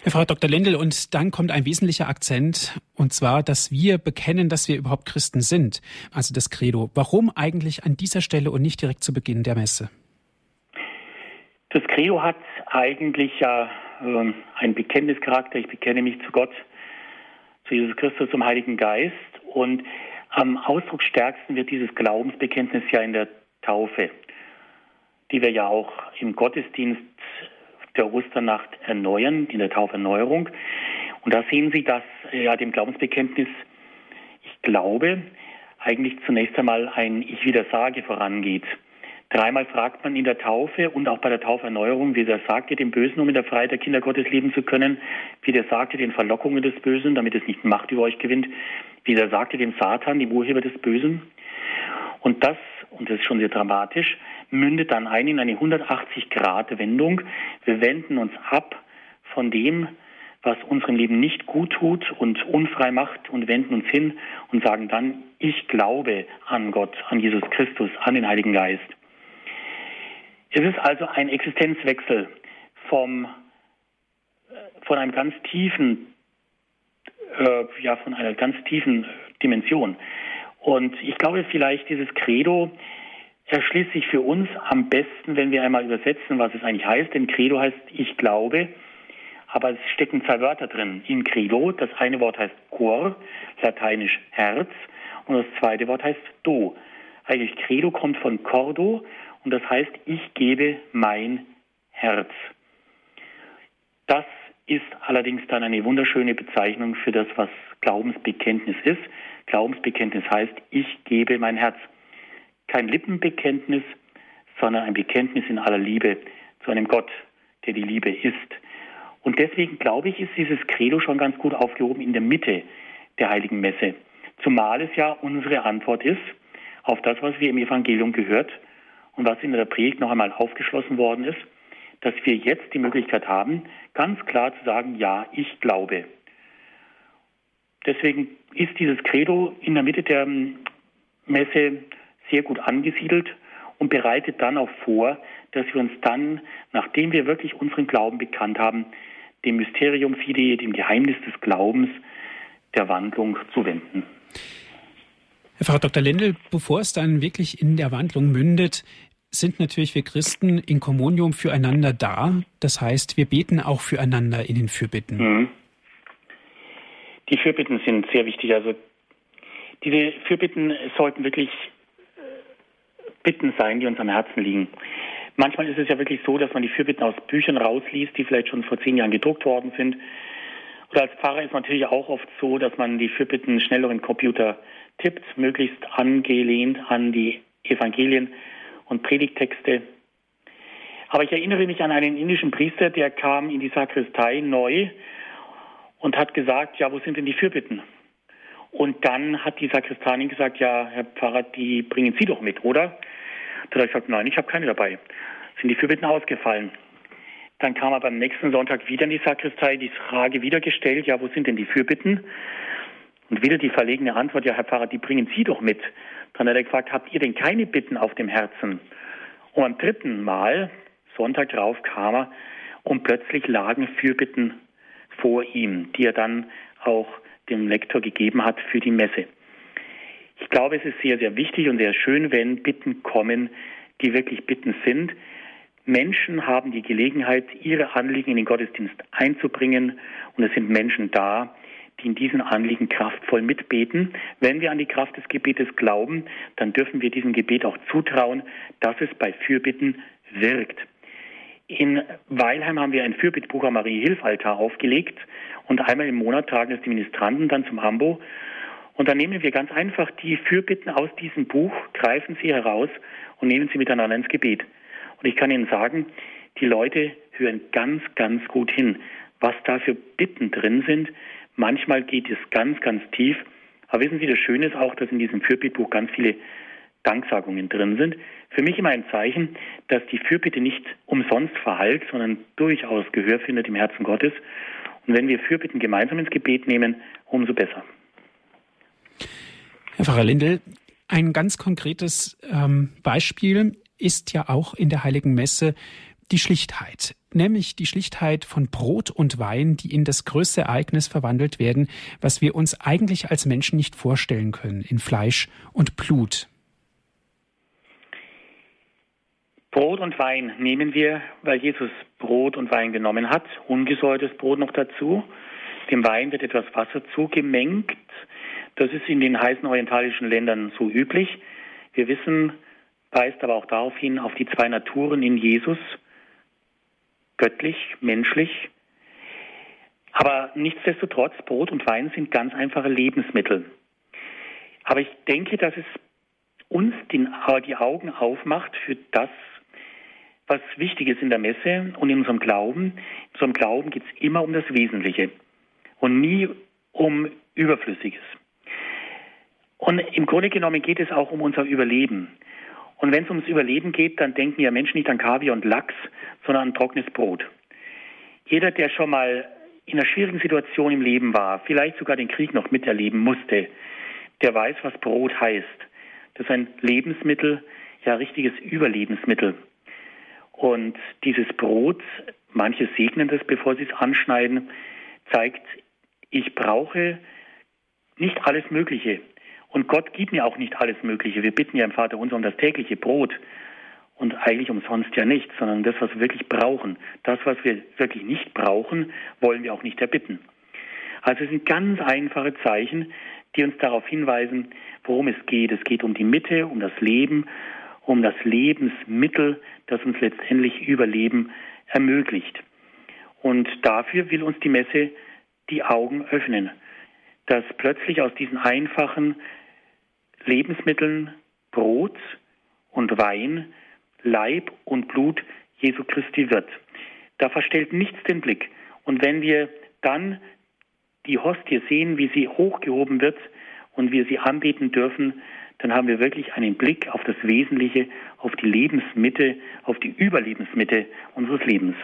Frau Dr. Lendl, und dann kommt ein wesentlicher Akzent, und zwar, dass wir bekennen, dass wir überhaupt Christen sind, also das Credo. Warum eigentlich an dieser Stelle und nicht direkt zu Beginn der Messe? Das Credo hat eigentlich ja äh, einen Bekenntnischarakter. Ich bekenne mich zu Gott, zu Jesus Christus, zum Heiligen Geist. Und am ausdrucksstärksten wird dieses Glaubensbekenntnis ja in der Taufe, die wir ja auch im Gottesdienst der Osternacht erneuern, in der Tauferneuerung. Und da sehen Sie, dass ja dem Glaubensbekenntnis, ich glaube, eigentlich zunächst einmal ein Ich widersage vorangeht. Dreimal fragt man in der Taufe und auch bei der Tauferneuerung, wie er sagte dem Bösen, um in der Freiheit der Kinder Gottes leben zu können, wie der sagte den Verlockungen des Bösen, damit es nicht Macht über euch gewinnt, wie der sagte dem Satan, dem Urheber des Bösen. Und das, und das ist schon sehr dramatisch, mündet dann ein in eine 180-Grad-Wendung. Wir wenden uns ab von dem, was unserem Leben nicht gut tut und unfrei macht und wenden uns hin und sagen dann, ich glaube an Gott, an Jesus Christus, an den Heiligen Geist. Es ist also ein Existenzwechsel vom, äh, von einem ganz tiefen, äh, ja, von einer ganz tiefen Dimension. Und ich glaube vielleicht dieses Credo erschließt sich für uns am besten, wenn wir einmal übersetzen, was es eigentlich heißt. Denn Credo heißt ich glaube, aber es stecken zwei Wörter drin. In Credo, das eine Wort heißt Cor, lateinisch Herz, und das zweite Wort heißt Do. Eigentlich Credo kommt von Cordo und das heißt, ich gebe mein Herz. Das ist allerdings dann eine wunderschöne Bezeichnung für das, was Glaubensbekenntnis ist. Glaubensbekenntnis heißt, ich gebe mein Herz. Kein Lippenbekenntnis, sondern ein Bekenntnis in aller Liebe zu einem Gott, der die Liebe ist. Und deswegen glaube ich, ist dieses Credo schon ganz gut aufgehoben in der Mitte der heiligen Messe. Zumal es ja unsere Antwort ist auf das, was wir im Evangelium gehört und was in der Predigt noch einmal aufgeschlossen worden ist, dass wir jetzt die Möglichkeit haben, ganz klar zu sagen, ja, ich glaube. Deswegen ist dieses Credo in der Mitte der Messe sehr gut angesiedelt und bereitet dann auch vor, dass wir uns dann, nachdem wir wirklich unseren Glauben bekannt haben, dem Mysterium Fidei, dem Geheimnis des Glaubens, der Wandlung zuwenden. Herr Pfarrer Dr. Lendl, bevor es dann wirklich in der Wandlung mündet, sind natürlich wir Christen in Kommunium füreinander da. Das heißt, wir beten auch füreinander in den Fürbitten. Mhm. Die Fürbitten sind sehr wichtig. Also diese Fürbitten sollten wirklich Bitten sein, die uns am Herzen liegen. Manchmal ist es ja wirklich so, dass man die Fürbitten aus Büchern rausliest, die vielleicht schon vor zehn Jahren gedruckt worden sind. Oder als Pfarrer ist natürlich auch oft so, dass man die Fürbitten schneller im Computer tippt, möglichst angelehnt an die Evangelien und Predigtexte. Aber ich erinnere mich an einen indischen Priester, der kam in die Sakristei neu und hat gesagt, ja, wo sind denn die Fürbitten? Und dann hat die Sakristanin gesagt, ja, Herr Pfarrer, die bringen Sie doch mit, oder? Da hat er gesagt, nein, ich habe keine dabei. Sind die Fürbitten ausgefallen. Dann kam er beim nächsten Sonntag wieder in die Sakristei, die Frage wieder gestellt, ja, wo sind denn die Fürbitten? Und wieder die verlegene Antwort, ja, Herr Pfarrer, die bringen Sie doch mit. Dann hat er gefragt, habt ihr denn keine Bitten auf dem Herzen? Und am dritten Mal, Sonntag drauf, kam er und plötzlich lagen Fürbitten vor ihm, die er dann auch dem Lektor gegeben hat für die Messe. Ich glaube, es ist sehr, sehr wichtig und sehr schön, wenn Bitten kommen, die wirklich Bitten sind. Menschen haben die Gelegenheit, ihre Anliegen in den Gottesdienst einzubringen und es sind Menschen da, die in diesen Anliegen kraftvoll mitbeten. Wenn wir an die Kraft des Gebetes glauben, dann dürfen wir diesem Gebet auch zutrauen, dass es bei Fürbitten wirkt. In Weilheim haben wir ein Fürbittbuch am Marie-Hilf-Altar aufgelegt und einmal im Monat tragen es die Ministranten dann zum Ambo. Und dann nehmen wir ganz einfach die Fürbitten aus diesem Buch, greifen sie heraus und nehmen sie miteinander ins Gebet. Und ich kann Ihnen sagen, die Leute hören ganz, ganz gut hin, was da für Bitten drin sind. Manchmal geht es ganz, ganz tief. Aber wissen Sie, das Schöne ist auch, dass in diesem Fürbittbuch ganz viele Danksagungen drin sind. Für mich immer ein Zeichen, dass die Fürbitte nicht umsonst verhallt, sondern durchaus Gehör findet im Herzen Gottes. Und wenn wir Fürbitten gemeinsam ins Gebet nehmen, umso besser. Herr Pfarrer Lindel, ein ganz konkretes ähm, Beispiel ist ja auch in der Heiligen Messe die Schlichtheit, nämlich die Schlichtheit von Brot und Wein, die in das größte Ereignis verwandelt werden, was wir uns eigentlich als Menschen nicht vorstellen können, in Fleisch und Blut. Brot und Wein nehmen wir, weil Jesus Brot und Wein genommen hat, ungesäuertes Brot noch dazu. Dem Wein wird etwas Wasser zugemengt. Das ist in den heißen orientalischen Ländern so üblich. Wir wissen, weist aber auch darauf hin, auf die zwei Naturen in Jesus, göttlich, menschlich. Aber nichtsdestotrotz, Brot und Wein sind ganz einfache Lebensmittel. Aber ich denke, dass es uns die Augen aufmacht für das, was wichtig ist in der Messe und in unserem Glauben. In unserem Glauben geht es immer um das Wesentliche und nie um Überflüssiges. Und im Grunde genommen geht es auch um unser Überleben. Und wenn es ums Überleben geht, dann denken ja Menschen nicht an Kaviar und Lachs, sondern an trockenes Brot. Jeder, der schon mal in einer schwierigen Situation im Leben war, vielleicht sogar den Krieg noch miterleben musste, der weiß, was Brot heißt. Das ist ein Lebensmittel, ja richtiges Überlebensmittel. Und dieses Brot, manche segnen das, bevor sie es anschneiden, zeigt, ich brauche nicht alles Mögliche. Und Gott gibt mir auch nicht alles Mögliche. Wir bitten ja im Vater unser um das tägliche Brot. Und eigentlich umsonst ja nicht, sondern das, was wir wirklich brauchen. Das, was wir wirklich nicht brauchen, wollen wir auch nicht erbitten. Also es sind ganz einfache Zeichen, die uns darauf hinweisen, worum es geht. Es geht um die Mitte, um das Leben, um das Lebensmittel, das uns letztendlich Überleben ermöglicht. Und dafür will uns die Messe die Augen öffnen, dass plötzlich aus diesen einfachen Lebensmitteln Brot und Wein Leib und Blut Jesu Christi wird. Da verstellt nichts den Blick. Und wenn wir dann die Hostie sehen, wie sie hochgehoben wird und wir sie anbeten dürfen, dann haben wir wirklich einen Blick auf das Wesentliche, auf die Lebensmitte, auf die Überlebensmitte unseres Lebens.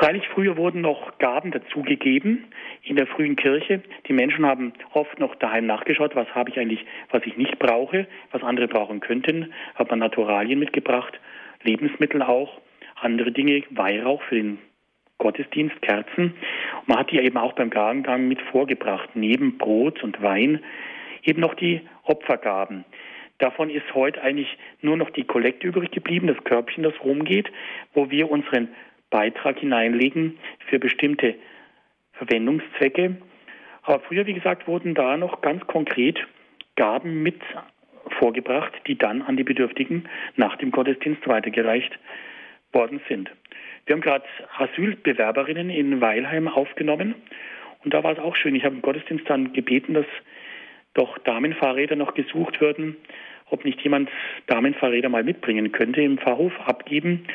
Freilich früher wurden noch Gaben dazugegeben in der frühen Kirche. Die Menschen haben oft noch daheim nachgeschaut, was habe ich eigentlich, was ich nicht brauche, was andere brauchen könnten. Hat man Naturalien mitgebracht, Lebensmittel auch, andere Dinge, Weihrauch für den Gottesdienst, Kerzen. Man hat die eben auch beim Gabengang mit vorgebracht, neben Brot und Wein eben noch die Opfergaben. Davon ist heute eigentlich nur noch die Kollekte übrig geblieben, das Körbchen, das rumgeht, wo wir unseren Beitrag hineinlegen für bestimmte Verwendungszwecke. Aber früher, wie gesagt, wurden da noch ganz konkret Gaben mit vorgebracht, die dann an die Bedürftigen nach dem Gottesdienst weitergereicht worden sind. Wir haben gerade Asylbewerberinnen in Weilheim aufgenommen und da war es auch schön. Ich habe im Gottesdienst dann gebeten, dass doch Damenfahrräder noch gesucht würden, ob nicht jemand Damenfahrräder mal mitbringen könnte, im Pfarrhof abgeben.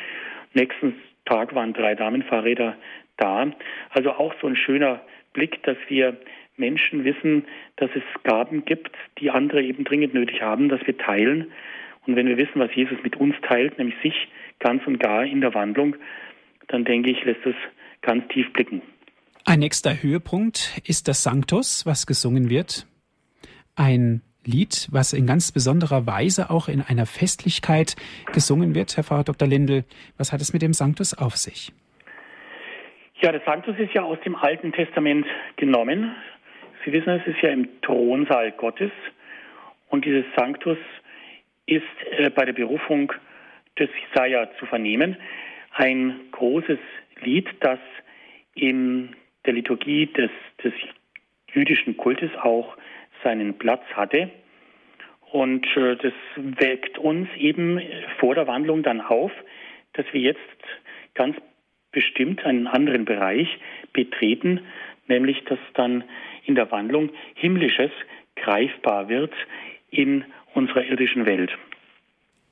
Nächsten Tag waren drei Damenfahrräder da. Also auch so ein schöner Blick, dass wir Menschen wissen, dass es Gaben gibt, die andere eben dringend nötig haben, dass wir teilen. Und wenn wir wissen, was Jesus mit uns teilt, nämlich sich ganz und gar in der Wandlung, dann denke ich, lässt es ganz tief blicken. Ein nächster Höhepunkt ist das Sanctus, was gesungen wird. Ein Lied, was in ganz besonderer Weise auch in einer Festlichkeit gesungen wird. Herr Pfarrer Dr. Lindel, was hat es mit dem Sanctus auf sich? Ja, der Sanctus ist ja aus dem Alten Testament genommen. Sie wissen, es ist ja im Thronsaal Gottes. Und dieses Sanctus ist äh, bei der Berufung des Jesaja zu vernehmen. Ein großes Lied, das in der Liturgie des, des jüdischen Kultes auch seinen Platz hatte. Und äh, das weckt uns eben vor der Wandlung dann auf, dass wir jetzt ganz bestimmt einen anderen Bereich betreten, nämlich dass dann in der Wandlung Himmlisches greifbar wird in unserer irdischen Welt.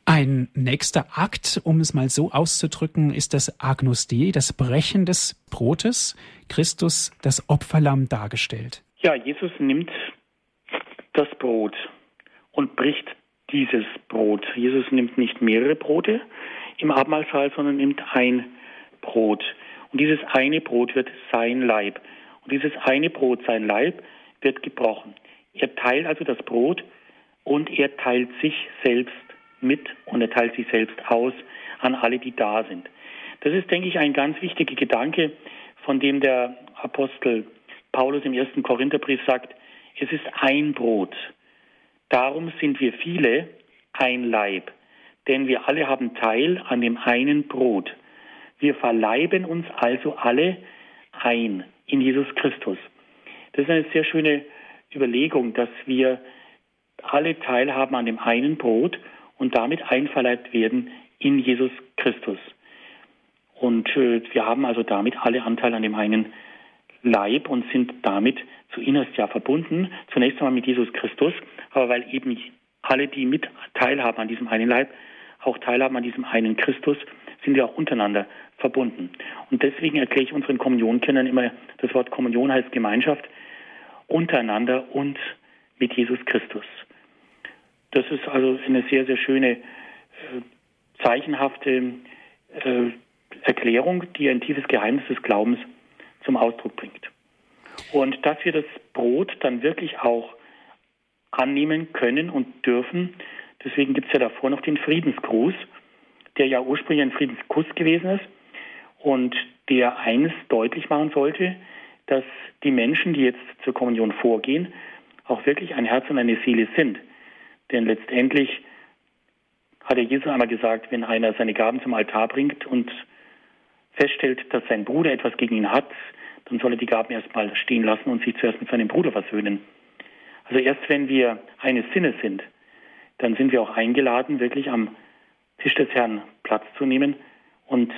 Ein nächster Akt, um es mal so auszudrücken, ist das Agnus Dei, das Brechen des Brotes, Christus das Opferlamm dargestellt. Ja, Jesus nimmt das Brot und bricht dieses Brot. Jesus nimmt nicht mehrere Brote im Abendmahlsaal, sondern nimmt ein Brot. Und dieses eine Brot wird sein Leib. Und dieses eine Brot, sein Leib, wird gebrochen. Er teilt also das Brot und er teilt sich selbst mit und er teilt sich selbst aus an alle, die da sind. Das ist, denke ich, ein ganz wichtiger Gedanke, von dem der Apostel Paulus im ersten Korintherbrief sagt, es ist ein Brot. Darum sind wir viele ein Leib, denn wir alle haben Teil an dem einen Brot. Wir verleiben uns also alle ein in Jesus Christus. Das ist eine sehr schöne Überlegung, dass wir alle teilhaben an dem einen Brot und damit einverleibt werden in Jesus Christus. Und äh, wir haben also damit alle Anteil an dem einen Leib und sind damit zu innerst ja verbunden. Zunächst einmal mit Jesus Christus, aber weil eben alle, die mit teilhaben an diesem einen Leib, auch teilhaben an diesem einen Christus, sind wir auch untereinander verbunden. Und deswegen erkläre ich unseren Kommunionkennern immer, das Wort Kommunion heißt Gemeinschaft untereinander und mit Jesus Christus. Das ist also eine sehr, sehr schöne, äh, zeichenhafte äh, Erklärung, die ein tiefes Geheimnis des Glaubens zum Ausdruck bringt. Und dass wir das Brot dann wirklich auch annehmen können und dürfen, deswegen gibt es ja davor noch den Friedensgruß, der ja ursprünglich ein Friedenskuss gewesen ist und der eines deutlich machen sollte, dass die Menschen, die jetzt zur Kommunion vorgehen, auch wirklich ein Herz und eine Seele sind. Denn letztendlich hat der Jesus einmal gesagt, wenn einer seine Gaben zum Altar bringt und feststellt, dass sein Bruder etwas gegen ihn hat, dann soll er die Gaben erstmal stehen lassen und sich zuerst mit seinem Bruder versöhnen. Also erst wenn wir eines Sinnes sind, dann sind wir auch eingeladen, wirklich am Tisch des Herrn Platz zu nehmen und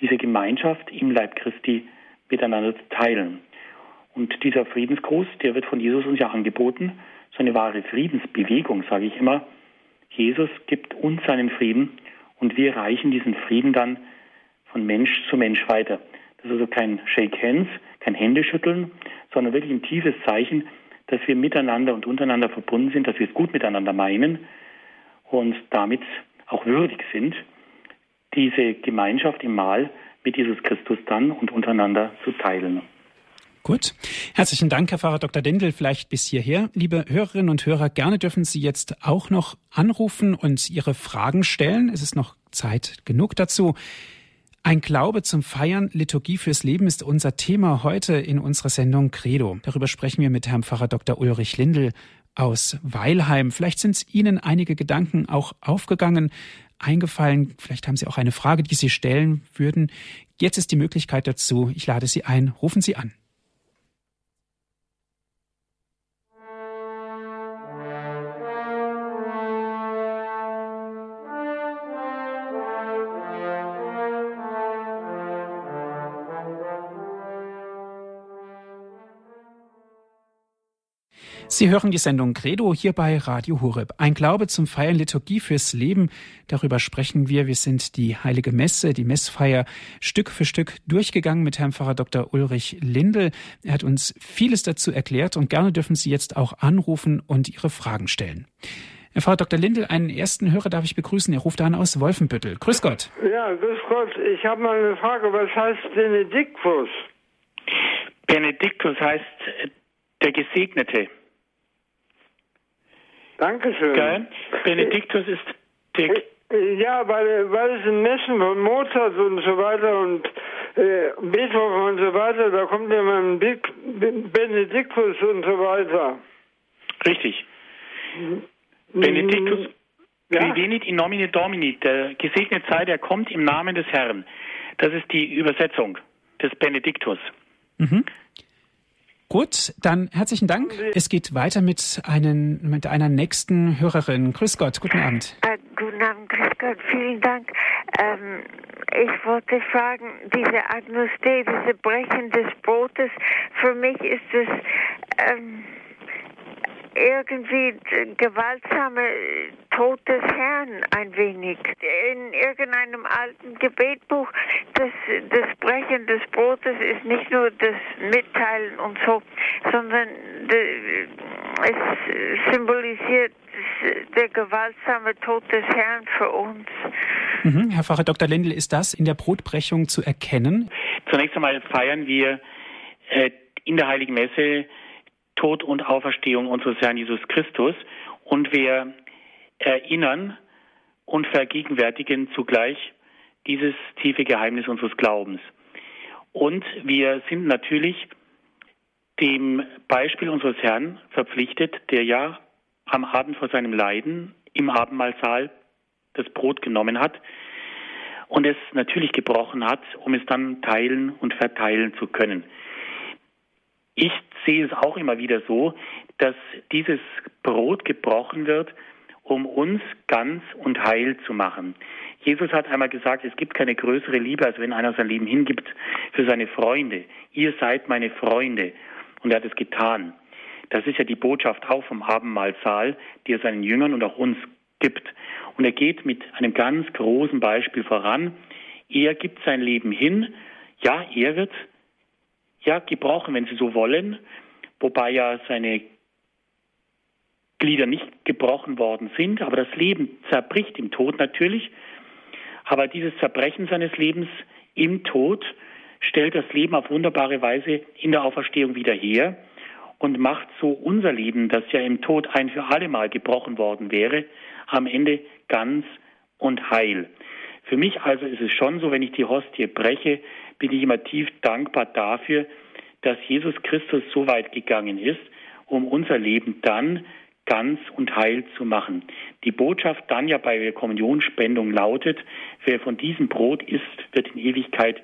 diese Gemeinschaft im Leib Christi miteinander zu teilen. Und dieser Friedensgruß, der wird von Jesus uns ja angeboten, so eine wahre Friedensbewegung, sage ich immer. Jesus gibt uns seinen Frieden und wir reichen diesen Frieden dann von Mensch zu Mensch weiter. Das ist also kein Shake Hands, kein Händeschütteln, sondern wirklich ein tiefes Zeichen, dass wir miteinander und untereinander verbunden sind, dass wir es gut miteinander meinen und damit auch würdig sind, diese Gemeinschaft im Mahl mit Jesus Christus dann und untereinander zu teilen. Gut. Herzlichen Dank, Herr Pfarrer Dr. Dendel, vielleicht bis hierher. Liebe Hörerinnen und Hörer, gerne dürfen Sie jetzt auch noch anrufen und Ihre Fragen stellen. Es ist noch Zeit genug dazu. Ein Glaube zum Feiern, Liturgie fürs Leben ist unser Thema heute in unserer Sendung Credo. Darüber sprechen wir mit Herrn Pfarrer Dr. Ulrich Lindel aus Weilheim. Vielleicht sind Ihnen einige Gedanken auch aufgegangen, eingefallen. Vielleicht haben Sie auch eine Frage, die Sie stellen würden. Jetzt ist die Möglichkeit dazu. Ich lade Sie ein. Rufen Sie an. Sie hören die Sendung Credo hier bei Radio Horeb. Ein Glaube zum Feiern Liturgie fürs Leben. Darüber sprechen wir. Wir sind die Heilige Messe, die Messfeier Stück für Stück durchgegangen mit Herrn Pfarrer Dr. Ulrich Lindel. Er hat uns vieles dazu erklärt und gerne dürfen Sie jetzt auch anrufen und Ihre Fragen stellen. Herr Pfarrer Dr. Lindel, einen ersten Hörer darf ich begrüßen. Er ruft an aus Wolfenbüttel. Grüß Gott. Ja, grüß Gott. Ich habe mal eine Frage. Was heißt Benediktus? Benediktus heißt der Gesegnete. Dankeschön. Gell? Benediktus ist der. Ja, weil, weil es in Messen von Mozart und so weiter und äh, Beethoven und so weiter, da kommt ja mal ein Benediktus und so weiter. Richtig. Benediktus, ja? venit in nomine Domini, der gesegnete sei, der kommt im Namen des Herrn. Das ist die Übersetzung des Benediktus. Mhm. Gut, dann herzlichen Dank. Es geht weiter mit, einen, mit einer nächsten Hörerin. Grüß Gott, guten Abend. Äh, guten Abend, grüß Gott, vielen Dank. Ähm, ich wollte fragen, diese Agnus Dei, diese Brechen des Brotes, für mich ist es... Ähm, irgendwie gewaltsame Tod des Herrn ein wenig. In irgendeinem alten Gebetbuch, das, das Brechen des Brotes ist nicht nur das Mitteilen und so, sondern es symbolisiert der gewaltsame Tod des Herrn für uns. Mhm. Herr Pfarrer Dr. Lendl, ist das in der Brotbrechung zu erkennen? Zunächst einmal feiern wir äh, in der Heiligen Messe Tod und Auferstehung unseres Herrn Jesus Christus und wir erinnern und vergegenwärtigen zugleich dieses tiefe Geheimnis unseres Glaubens. Und wir sind natürlich dem Beispiel unseres Herrn verpflichtet, der ja am Abend vor seinem Leiden im Abendmahlsaal das Brot genommen hat und es natürlich gebrochen hat, um es dann teilen und verteilen zu können. Ich sehe es auch immer wieder so, dass dieses Brot gebrochen wird, um uns ganz und heil zu machen. Jesus hat einmal gesagt, es gibt keine größere Liebe, als wenn einer sein Leben hingibt für seine Freunde. Ihr seid meine Freunde. Und er hat es getan. Das ist ja die Botschaft auch vom Abendmahlsaal, die er seinen Jüngern und auch uns gibt. Und er geht mit einem ganz großen Beispiel voran. Er gibt sein Leben hin. Ja, er wird ja, gebrochen, wenn Sie so wollen, wobei ja seine Glieder nicht gebrochen worden sind, aber das Leben zerbricht im Tod natürlich. Aber dieses Zerbrechen seines Lebens im Tod stellt das Leben auf wunderbare Weise in der Auferstehung wieder her und macht so unser Leben, das ja im Tod ein für alle Mal gebrochen worden wäre, am Ende ganz und heil. Für mich also ist es schon so, wenn ich die Hostie breche, bin ich immer tief dankbar dafür, dass Jesus Christus so weit gegangen ist, um unser Leben dann ganz und heil zu machen. Die Botschaft dann ja bei der Kommunionspendung lautet, wer von diesem Brot isst, wird in Ewigkeit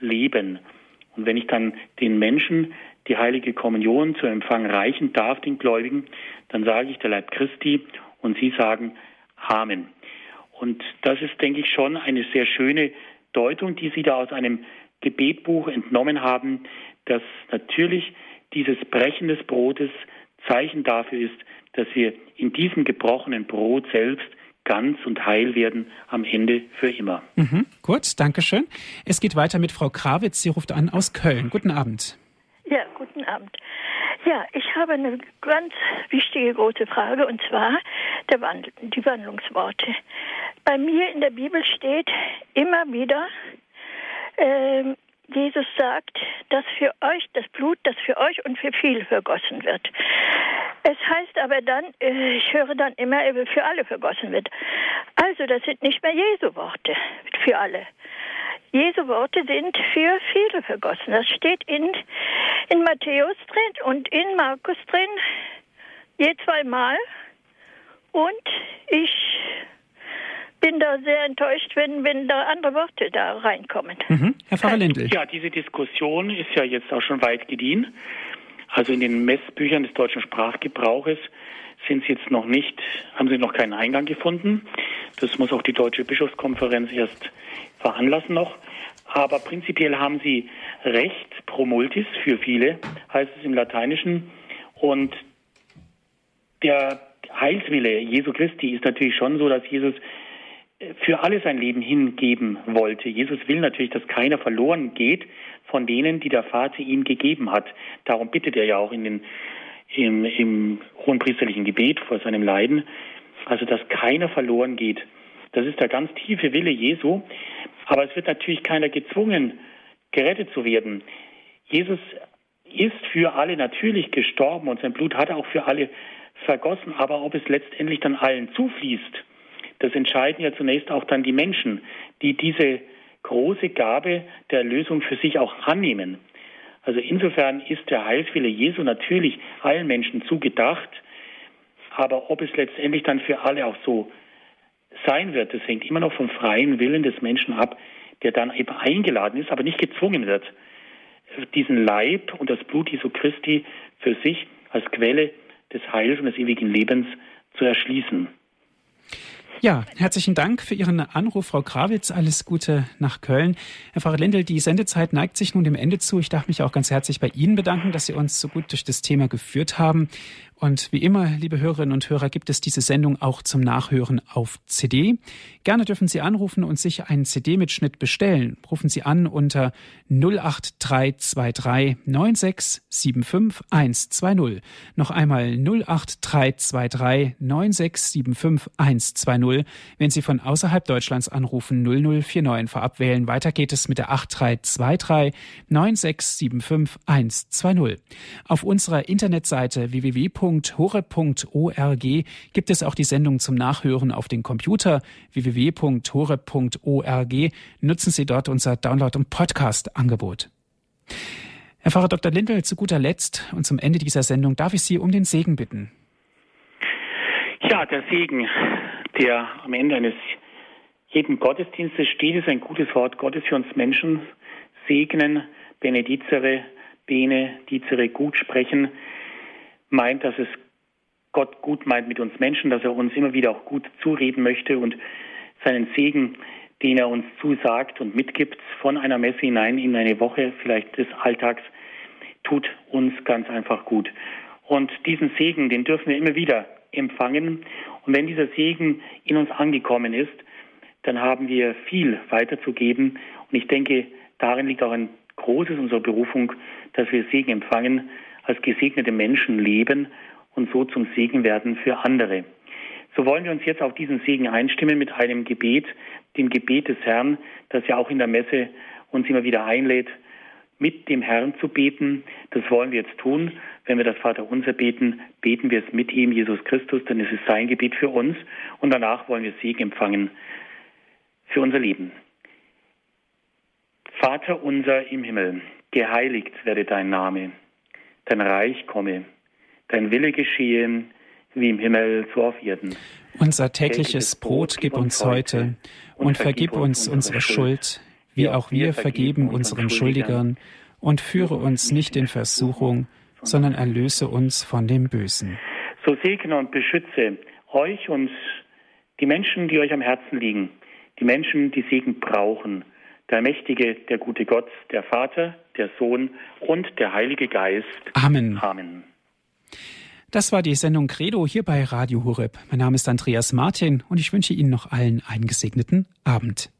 leben. Und wenn ich dann den Menschen die heilige Kommunion zu Empfang reichen darf, den Gläubigen, dann sage ich der Leib Christi und sie sagen Amen. Und das ist, denke ich, schon eine sehr schöne Deutung, die Sie da aus einem Gebetbuch entnommen haben, dass natürlich dieses Brechen des Brotes Zeichen dafür ist, dass wir in diesem gebrochenen Brot selbst ganz und heil werden am Ende für immer. Mhm, gut, danke schön. Es geht weiter mit Frau Krawitz. Sie ruft an aus Köln. Guten Abend. Ja, guten Abend. Ja, ich habe eine ganz wichtige große Frage und zwar Wandel, die Wandlungsworte. Bei mir in der Bibel steht immer wieder, äh, Jesus sagt, dass für euch das Blut, das für euch und für viele vergossen wird. Es heißt aber dann, äh, ich höre dann immer, für alle vergossen wird. Also das sind nicht mehr Jesu Worte für alle. Jesu Worte sind für viele vergossen. Das steht in, in Matthäus drin und in Markus drin, je zweimal. Und ich bin da sehr enttäuscht, wenn, wenn da andere Worte da reinkommen. Mhm. Herr Pfarrer Lindl. Ja, diese Diskussion ist ja jetzt auch schon weit gediehen. Also in den Messbüchern des deutschen Sprachgebrauches sind sie jetzt noch nicht, haben sie noch keinen Eingang gefunden. Das muss auch die Deutsche Bischofskonferenz erst veranlassen noch. Aber prinzipiell haben sie Recht pro multis für viele, heißt es im Lateinischen. Und der Heilswille Jesu Christi ist natürlich schon so, dass Jesus für alle sein Leben hingeben wollte. Jesus will natürlich, dass keiner verloren geht von denen, die der Vater ihm gegeben hat. Darum bittet er ja auch in den, im, im hohenpriesterlichen Gebet vor seinem Leiden. Also, dass keiner verloren geht. Das ist der ganz tiefe Wille Jesu. Aber es wird natürlich keiner gezwungen, gerettet zu werden. Jesus ist für alle natürlich gestorben und sein Blut hat er auch für alle vergossen. Aber ob es letztendlich dann allen zufließt, das entscheiden ja zunächst auch dann die Menschen, die diese große Gabe der Erlösung für sich auch annehmen. Also insofern ist der Heilswille Jesu natürlich allen Menschen zugedacht, aber ob es letztendlich dann für alle auch so sein wird, das hängt immer noch vom freien Willen des Menschen ab, der dann eben eingeladen ist, aber nicht gezwungen wird, diesen Leib und das Blut Jesu Christi für sich als Quelle des Heils und des ewigen Lebens zu erschließen. Ja, herzlichen Dank für Ihren Anruf, Frau Krawitz. Alles Gute nach Köln. Herr Pfarrer Lendl, die Sendezeit neigt sich nun dem Ende zu. Ich darf mich auch ganz herzlich bei Ihnen bedanken, dass Sie uns so gut durch das Thema geführt haben. Und wie immer, liebe Hörerinnen und Hörer, gibt es diese Sendung auch zum Nachhören auf CD. Gerne dürfen Sie anrufen und sich einen CD-Mitschnitt bestellen. Rufen Sie an unter 08323 9675 120. Noch einmal 08323 9675 120. Wenn Sie von außerhalb Deutschlands anrufen, 0049 vorab wählen. Weiter geht es mit der 8323 9675 120. Auf unserer Internetseite www www.horeb.org gibt es auch die Sendung zum Nachhören auf den Computer www.horeb.org. Nutzen Sie dort unser Download- und Podcast-Angebot. Herr Pfarrer Dr. Lindel, zu guter Letzt und zum Ende dieser Sendung darf ich Sie um den Segen bitten. Ja, der Segen, der am Ende eines jeden Gottesdienstes steht, ist ein gutes Wort Gottes für uns Menschen. Segnen, benedizere, bene, dizere, gut sprechen meint, dass es Gott gut meint mit uns Menschen, dass er uns immer wieder auch gut zureden möchte und seinen Segen, den er uns zusagt und mitgibt, von einer Messe hinein in eine Woche vielleicht des Alltags, tut uns ganz einfach gut. Und diesen Segen, den dürfen wir immer wieder empfangen. Und wenn dieser Segen in uns angekommen ist, dann haben wir viel weiterzugeben. Und ich denke, darin liegt auch ein großes unserer Berufung, dass wir Segen empfangen als gesegnete Menschen leben und so zum Segen werden für andere. So wollen wir uns jetzt auf diesen Segen einstimmen mit einem Gebet, dem Gebet des Herrn, das ja auch in der Messe uns immer wieder einlädt, mit dem Herrn zu beten. Das wollen wir jetzt tun. Wenn wir das Vaterunser beten, beten wir es mit ihm, Jesus Christus, denn es ist sein Gebet für uns. Und danach wollen wir Segen empfangen für unser Leben. Vater unser im Himmel, geheiligt werde dein Name dein Reich komme, dein Wille geschehe, wie im Himmel so auf Erden. Unser tägliches Brot gib uns heute und vergib uns unsere Schuld, wie auch wir vergeben unseren Schuldigern, und führe uns nicht in Versuchung, sondern erlöse uns von dem Bösen. So segne und beschütze euch und die Menschen, die euch am Herzen liegen, die Menschen, die Segen brauchen der mächtige, der gute Gott, der Vater, der Sohn und der Heilige Geist. Amen. Amen. Das war die Sendung Credo hier bei Radio Horeb. Mein Name ist Andreas Martin und ich wünsche Ihnen noch allen einen gesegneten Abend.